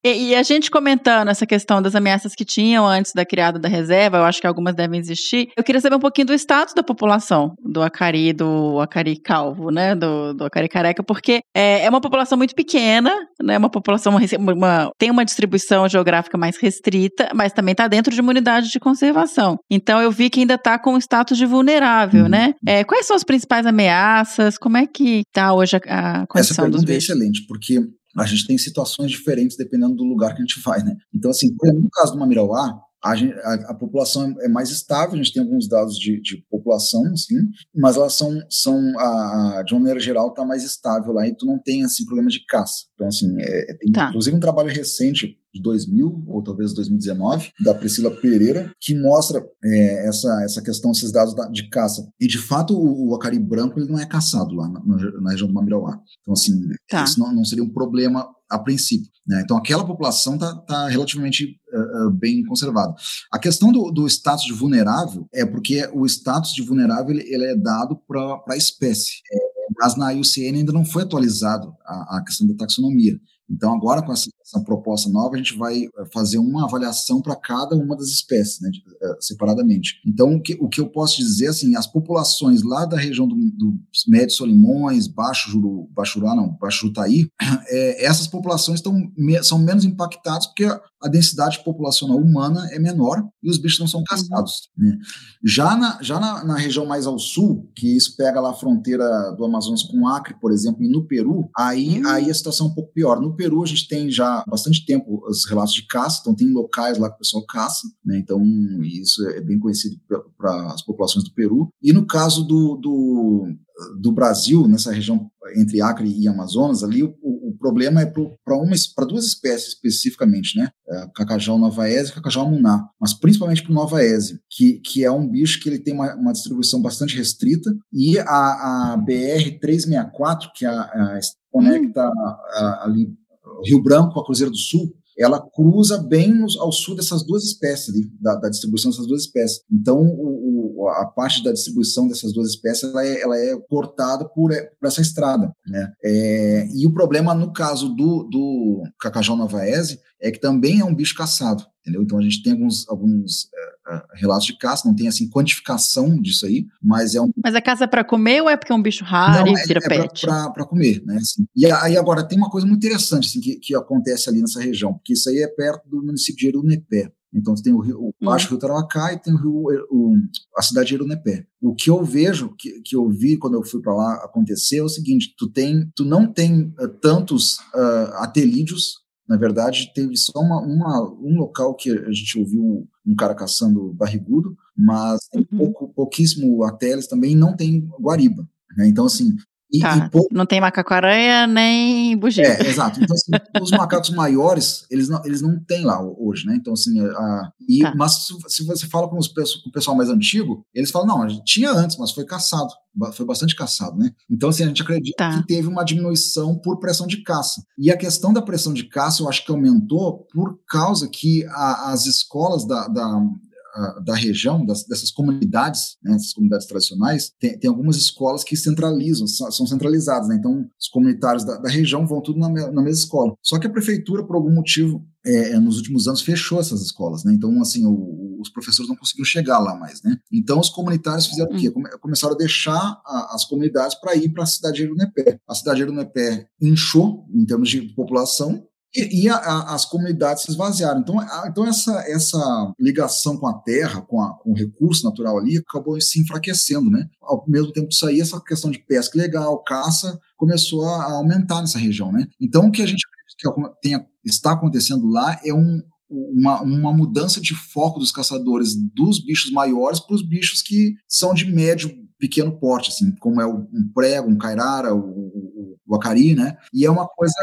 E, e, a gente comentando essa questão das ameaças que tinham antes da criada da reserva, eu acho que algumas devem existir. Eu queria saber um pouquinho do status da população do acari, do acari calvo, né? Do, do acari careca, porque é, é uma população muito pequena, né? Uma população, uma, uma, tem uma distribuição geográfica mais restrita, mas também está dentro de uma unidade de conservação. Então eu vi que ainda está com o status de vulnerável, uhum. né? É, quais são as principais ameaças? Como é que está hoje a, a condição Essa dos bichos? é excelente, porque a gente tem situações diferentes dependendo do lugar que a gente vai, né? Então, assim, no caso do Mamirauá, a, gente, a, a, população é mais estável, a gente tem alguns dados de, de população, assim, mas elas são, são a, a de uma maneira geral, está mais estável lá e tu não tem, assim, problema de caça. Então, assim, é, tem tá. inclusive um trabalho recente de 2000 ou talvez 2019 da Priscila Pereira que mostra é, essa essa questão esses dados da, de caça e de fato o, o, acari branco ele não é caçado lá na, na região do Mamirauá então assim tá. isso não, não seria um problema a princípio. Né? Então, aquela população está tá relativamente uh, bem conservada. A questão do, do, status de vulnerável é porque o status de vulnerável ele, ele é dado para a espécie. É, mas na IUCN ainda não foi atualizado a, a questão da taxonomia. Então, agora com essa, essa, proposta nova, a gente vai eh, fazer uma avaliação para cada uma das espécies, né, uh, separadamente. Então, o que, o que eu posso dizer, assim, as populações lá da região do, do Médio Solimões, Baixo Juru, Baixo Jurá, não, Baixo Jutaí, é, <clears throat> essas populações tão, são menos impactadas porque a densidade populacional humana é menor e os bichos não são uhum. caçados. Né? Já, na, já na, na, região mais ao sul, que isso pega lá a fronteira do Amazonas com Acre, por exemplo, e no Peru, aí, uhum. aí a situação é um pouco pior. No Peru, a gente tem já bastante tempo os relatos de caça, então tem locais lá que o pessoal caça, né? então isso é bem conhecido para as populações do Peru. E no caso do, do do Brasil, nessa região entre Acre e Amazonas, ali o, o problema é para duas espécies especificamente, né? É, cacajau novaese e cacajau amuná, mas principalmente para o novaese, que, que é um bicho que ele tem uma, uma distribuição bastante restrita, e a, a BR-364, que é a, a, conecta a, ali Rio Branco a Cruzeiro do Sul, ela cruza bem ao sul dessas duas espécies, ali, da, da, distribuição dessas duas espécies. Então, o, a parte da distribuição dessas duas espécies ela é, ela é cortada por, é, por, essa estrada. Né? É, e o problema, no caso do, do cacajau navaese, é que também é um bicho caçado. Entendeu? Então, a gente tem alguns, alguns é, é, relatos de caça, não tem assim quantificação disso aí, mas é um. Mas a caça é para comer ou é porque é um bicho raro não, e vira é, pet? É para comer, né? Assim. E aí agora tem uma coisa muito interessante assim, que, que acontece ali nessa região, porque isso aí é perto do município de Erunepé. Então tem o, rio, o hum. Baixo Rio Tarauacá e tem o rio, o, a cidade de Erunepé. O que eu vejo, que, que eu vi quando eu fui para lá acontecer é o seguinte: tu tem, tu não tem uh, tantos uh, atelídeos na verdade, teve só uma, uma, um local que a gente ouviu um cara caçando barrigudo, mas tem uhum. pouco, pouquíssimo ateles também não tem guariba. Né? Então, assim, e, tá. e Não tem macaco-aranha nem bugio. É, exato. Então, assim, <laughs> os macacos maiores, eles não, eles não têm lá hoje, né? Então, assim, a, e, tá. mas se, você fala com, os, com o pessoal mais antigo, eles falam, não, a gente tinha antes, mas foi caçado. Foi bastante caçado, né? Então, assim, a gente acredita tá. que teve uma diminuição por pressão de caça. E a questão da pressão de caça, eu acho que aumentou por causa que a, as escolas da, da da região, das, dessas comunidades, né, essas comunidades tradicionais, tem, tem, algumas escolas que centralizam, são, são centralizadas, né? Então, os comunitários da, da, região vão tudo na, na mesma escola. Só que a prefeitura, por algum motivo, é, é, nos últimos anos fechou essas escolas, né? Então, assim, o, os professores não conseguiram chegar lá mais, né? Então, os comunitários fizeram hum. o quê? Come, começaram a deixar a, as comunidades para ir para a cidade de Erunepé. A cidade de Erunepé inchou em termos de população e, e a, a, as comunidades se esvaziaram. Então, a, então essa, essa ligação com a terra, com, com, o recurso natural ali, acabou se enfraquecendo, né? Ao mesmo tempo disso aí, essa questão de pesca legal, caça, começou a aumentar nessa região, né? Então, o que a gente que tenha, está acontecendo lá é um, uma, uma mudança de foco dos caçadores dos bichos maiores para os bichos que são de médio, pequeno porte, assim, como é o, um prego, um cairara, o, o, o acari, né? E é uma coisa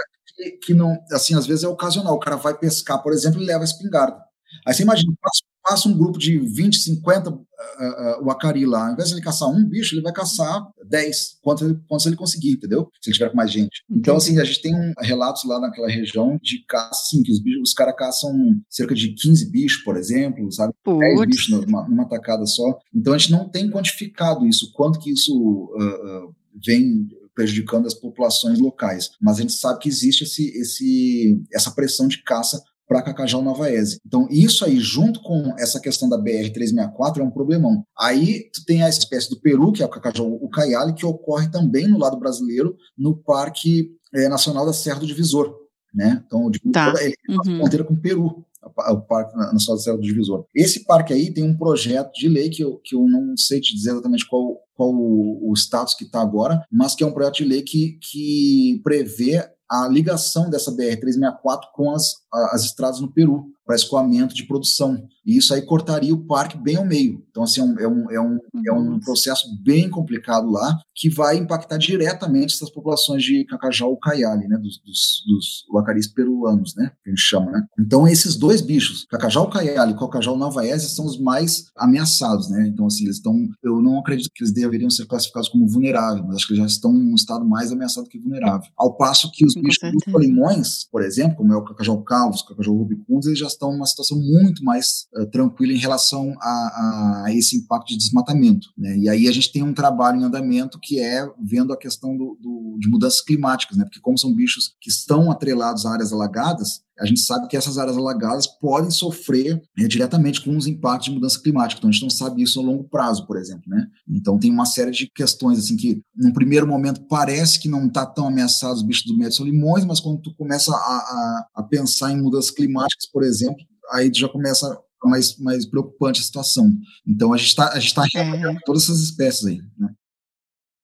que, não, assim, às vezes é ocasional. O cara vai pescar, por exemplo, e leva a espingarda. Aí você imagina, passa, passa um grupo de 20, 50 uh, uh, o acari lá. Ao invés de ele caçar um bicho, ele vai caçar 10, quantos, quantos ele conseguir, entendeu? Se ele tiver com mais gente. Então, assim, a gente tem um, relatos lá naquela região de caça, assim, que os bichos, os caras caçam cerca de 15 bichos, por exemplo, sabe? Puts. 10 bichos numa, numa tacada só. Então, a gente não tem quantificado isso, quanto que isso uh, vem prejudicando as populações locais. Mas a gente sabe que existe esse, esse, essa pressão de caça para Cacajal Navaese. Então, isso aí, junto com essa questão da BR-364, é um problemão. Aí, tu tem a espécie do Peru, que é o Cacajal Ucaiali, que ocorre também no lado brasileiro, no Parque é, Nacional da Serra do Divisor. Né? Então, o Divisor, tá. ele uhum. fronteira com o Peru o Parque Nacional da Serra do Divisor. Esse parque aí tem um projeto de lei que eu, que eu não sei te dizer exatamente qual, qual o, o status que está agora, mas que é um projeto de lei que, que prevê a ligação dessa BR-364 com as, as estradas no Peru para escoamento de produção. E isso aí cortaria o parque bem ao meio. Então, assim, é um, é um, é um processo bem complicado lá, que vai impactar diretamente essas populações de Cacajal Caiali, né, dos, dos, dos wacaris peruanos, né, que a gente chama, né. Então, esses dois bichos, Cacajal Caiali e Cacajal Navaese, são os mais ameaçados, né. Então, assim, eles estão, eu não acredito que eles deveriam ser classificados como vulneráveis, mas acho que já estão em um estado mais ameaçado que vulnerável. Ao passo que os bichos dos limões, por exemplo, como é o Cacajal Calvos, Cacajal Rubicundos, eles já estão numa situação muito mais tranquila em relação a, a, esse impacto de desmatamento. Né? E aí a gente tem um trabalho em andamento que é vendo a questão do, do, de mudanças climáticas, né? porque como são bichos que estão atrelados a áreas alagadas, a gente sabe que essas áreas alagadas podem sofrer né, diretamente com os impactos de mudança climática. Então, a gente não sabe isso a longo prazo, por exemplo. Né? Então, tem uma série de questões assim que, num primeiro momento, parece que não está tão ameaçado os bichos do médio são limões, mas quando tu começa a, a, a pensar em mudanças climáticas, por exemplo, aí já começa mais, mais preocupante a situação. Então, a gente está tá é. todas essas espécies aí. Né?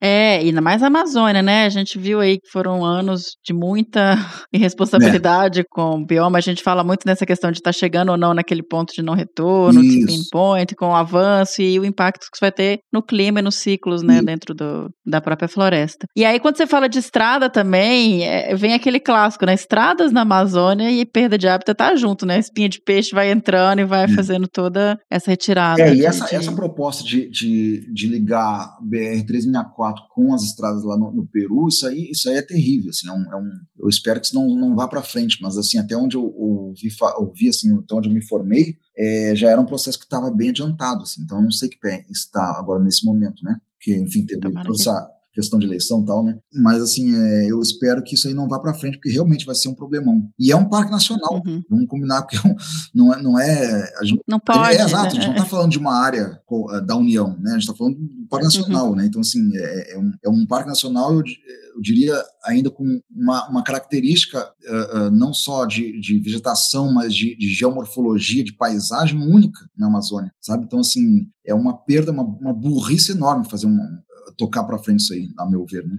É, ainda mais a Amazônia, né? A gente viu aí que foram anos de muita <laughs> irresponsabilidade é. com o bioma. A gente fala muito nessa questão de estar tá chegando ou não naquele ponto de não retorno, de pinpoint, com o avanço e o impacto que isso vai ter no clima e nos ciclos, né, dentro do, da própria floresta. E aí, quando você fala de estrada também, é, vem aquele clássico, né? Estradas na Amazônia e perda de hábitat tá junto, né? Espinha de peixe vai entrando e vai é. fazendo toda essa retirada. É, e essa, de... essa proposta de, de, de ligar BR-364 com as estradas lá no, no, Peru, isso aí, isso aí é terrível, assim, é um, é um eu espero que isso não, não vá para frente, mas assim, até onde eu ouvi, ouvi assim, até onde eu me formei, é, já era um processo que estava bem adiantado, assim, então eu não sei que pé está agora nesse momento, né, porque, enfim, teve toda essa questão de eleição e tal, né? Mas, assim, é, eu espero que isso aí não vá para frente, porque realmente vai ser um problemão. E é um parque nacional, uhum. vamos combinar, porque é não é. Não, é, gente, não pode. É, exato, né? a gente não está falando de uma área eh, da União, né? A gente está falando do parque uhum. nacional, uhum. né? Então, assim, é, é, um, é um parque nacional, eu, eu diria, ainda com uma, uma característica uh, uh, não só de, de vegetação, mas de, de, geomorfologia, de paisagem única na Amazônia, sabe? Então, assim, é uma perda, uma, uma burrice enorme fazer um, tocar para frente isso aí, a meu ver, né?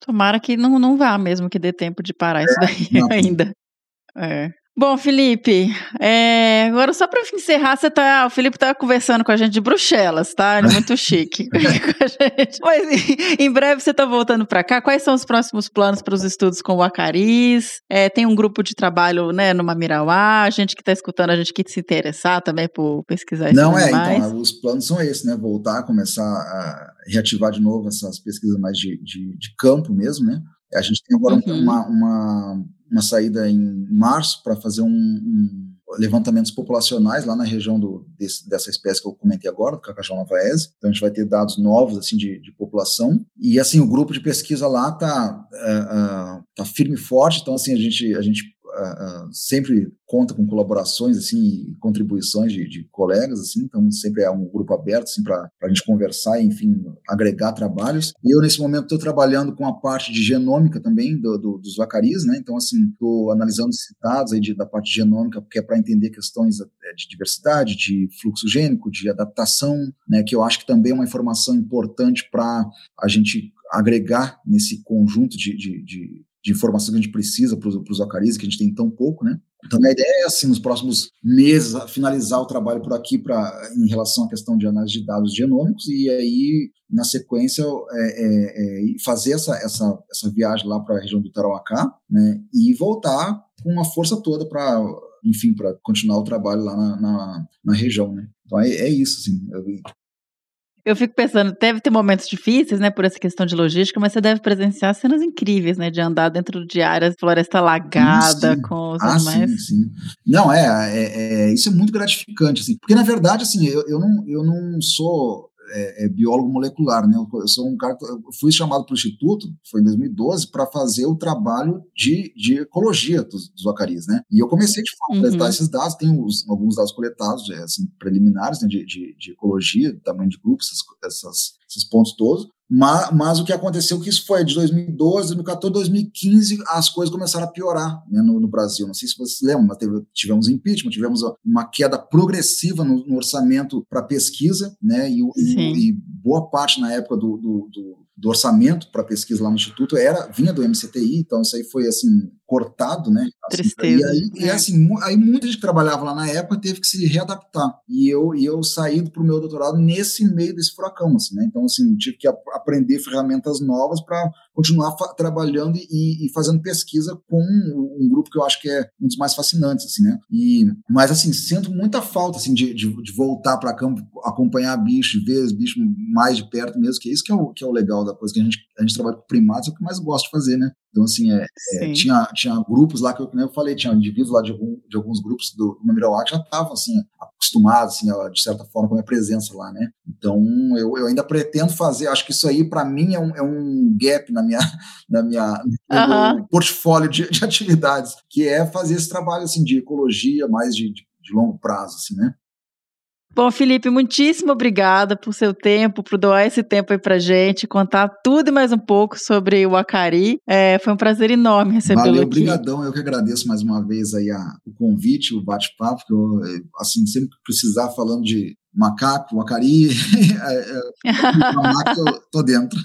Tomara que não, não vá mesmo, que dê tempo de parar é, isso daí não. <laughs> ainda. É. Bom, Felipe, é, agora só para encerrar, você tá, o Felipe tá conversando com a gente de Bruxelas, tá? Ele é <laughs> muito chique <laughs> com a gente. Mas em breve você tá voltando para cá. Quais são os próximos planos para os estudos com o Acariz? É, tem um grupo de trabalho, né, no Mamirauá, gente que tá escutando, a gente que se interessar também por pesquisar isso Não, é, mais. então, os planos são esses, né? Voltar, começar a reativar de novo essas pesquisas mais de, de, de campo mesmo, né? A gente tem agora uhum. uma, uma, uma saída em março para fazer um, um levantamentos populacionais lá na região do, desse, dessa espécie que eu comentei agora, do cacajau navaese. Então a gente vai ter dados novos assim de, de população e assim o grupo de pesquisa lá está uh, uh, tá firme e forte. Então assim a gente a gente sempre conta com colaborações assim contribuições de, de, colegas assim então sempre é um grupo aberto assim para a gente conversar e enfim agregar trabalhos. E eu nesse momento estou trabalhando com a parte de genômica também do, do, dos vacaris né? Então assim estou analisando dados aí de, da parte genômica porque é para entender questões é, de diversidade de fluxo gênico de adaptação né? Que eu acho que também é uma informação importante para a gente agregar nesse conjunto de, de, de, de informação que a gente precisa para os acarizes, que a gente tem tão pouco, né? Então, a ideia é, assim, nos próximos meses, finalizar o trabalho por aqui pra, em relação à questão de análise de dados genômicos e aí, na sequência, é, é, é fazer essa, essa, essa viagem lá para a região do Tarauacá né, e voltar com uma força toda para, enfim, para continuar o trabalho lá na, na, na região, né? Então, é, é isso, assim. Eu fico pensando, deve ter momentos difíceis, né, por essa questão de logística, mas você deve presenciar cenas incríveis, né, de andar dentro de áreas, floresta alagada, sim. com os ah, animais. Sim, sim. Não, é, é, é, isso é muito gratificante, assim, porque na verdade, assim, eu, eu, não, eu não sou é, é, biólogo molecular, né? Eu sou um cara, eu fui chamado para o instituto, foi em 2012, para fazer o trabalho de, de ecologia dos, dos vacaris, né? E eu comecei de fato, a coletar uhum. esses dados, tenho os, alguns dados coletados, assim, preliminares né, de, de, de, ecologia, tamanho de grupos, essas, essas, esses pontos todos. Mas, mas, o que aconteceu que isso foi de 2012, 2014, 2015, as coisas começaram a piorar né, no, no, Brasil. Não sei se vocês lembram, mas teve, tivemos impeachment, tivemos uma queda progressiva no, no orçamento para pesquisa, né? E, e, e, boa parte na época do, do, do do orçamento para pesquisa lá no instituto era vinha do MCTI, então isso aí foi assim cortado, né? Assim, Tristeza. E aí, é. e assim, aí muita gente que trabalhava lá na época teve que se readaptar. E eu e eu saí para o meu doutorado nesse meio desse furacão, assim, né? Então assim, tive que aprender ferramentas novas para continuar trabalhando e, e, fazendo pesquisa com um, um, grupo que eu acho que é um dos mais fascinantes, assim, né? E, mas, assim, sinto muita falta, assim, de, de, de voltar para campo, acompanhar bicho, ver os bichos mais de perto mesmo, que é isso que é o, que é o legal da coisa, que a gente, a gente trabalha com primatas, é o que mais gosto de fazer, né? Então, assim, é, é, tinha, tinha grupos lá que eu, eu falei, tinha indivíduos lá de, algum, de alguns grupos do, Memorial que já estavam, assim, acostumados, assim, de certa forma, com a minha presença lá, né? Então, eu, eu ainda pretendo fazer, acho que isso aí, para mim, é um, é um gap na minha, <laughs> na minha no portfólio de, de, atividades, que é fazer esse trabalho, assim, de ecologia mais de, de, de longo prazo, assim, né? Bom, Felipe, muitíssimo obrigada por seu tempo, por doar esse tempo aí pra gente, contar tudo e mais um pouco sobre o Acari. É, foi um prazer enorme recebê-lo Valeu, aqui. obrigadão. Eu que agradeço mais uma vez aí a, o convite, o bate-papo, que eu, assim, sempre que precisar falando de macaco, Acari, <laughs> é, é, eu tô dentro.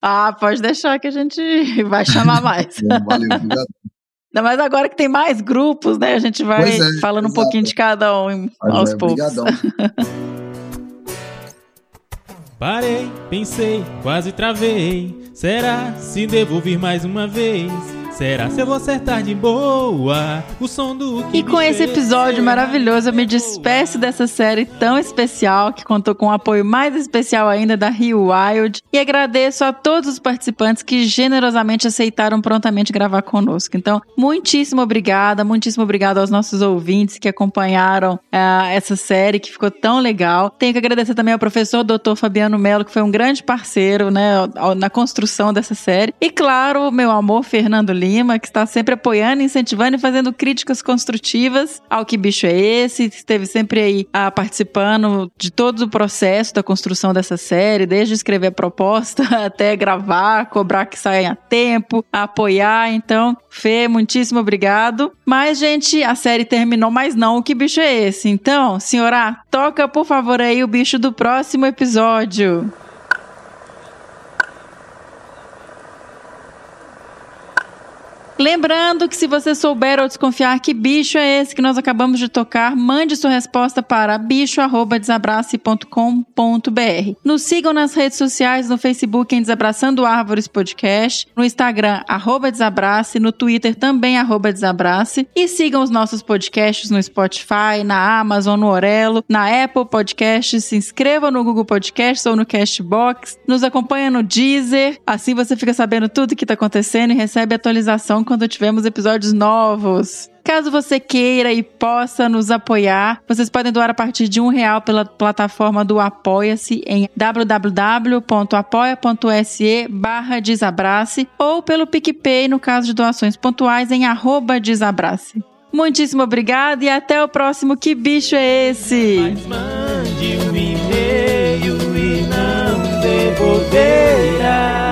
ah, pode deixar que a gente vai chamar <laughs> mais. Valeu, obrigado. Ainda mais agora que tem mais grupos, né? A gente vai é, falando exato. um pouquinho de cada um aos é, poucos. <laughs> Parei, pensei, quase travei. Será se devo vir mais uma vez? Será se eu vou acertar de boa o som do que E com esse episódio maravilhoso, eu me despeço dessa série tão especial que contou com o um apoio mais especial ainda da Rio Wild e agradeço a todos os participantes que generosamente aceitaram prontamente gravar conosco. Então, muitíssimo obrigada, muitíssimo obrigada aos nossos ouvintes que acompanharam uh, essa série que ficou tão legal. Tenho que agradecer também ao professor Dr. Fabiano Melo, que foi um grande parceiro, né, na construção dessa série. E claro, meu amor Fernando Lima, que está sempre apoiando, incentivando e fazendo críticas construtivas ao que bicho é esse, esteve sempre aí ah, participando de todo o processo da construção dessa série, desde escrever a proposta <laughs> até gravar, cobrar que saia a tempo, apoiar. Então, Fê, muitíssimo obrigado. Mas, gente, a série terminou, mas não. O que bicho é esse? Então, senhora, toca por favor aí o bicho do próximo episódio. Lembrando que se você souber ou desconfiar que bicho é esse que nós acabamos de tocar, mande sua resposta para bicho@desabrace.com.br. Nos sigam nas redes sociais, no Facebook em Desabraçando Árvores Podcast, no Instagram Desabrace, no Twitter também Desabrace. E sigam os nossos podcasts no Spotify, na Amazon, no Orelo, na Apple Podcasts, se inscrevam no Google Podcasts ou no Castbox, nos acompanha no Deezer, assim você fica sabendo tudo o que está acontecendo e recebe atualização quando tivermos episódios novos. Caso você queira e possa nos apoiar, vocês podem doar a partir de um real pela plataforma do Apoia-se em www.apoia.se barra desabrace ou pelo PicPay no caso de doações pontuais em arroba desabrace. Muitíssimo obrigado e até o próximo Que Bicho é Esse? Mas mande um e-mail e não devolverá.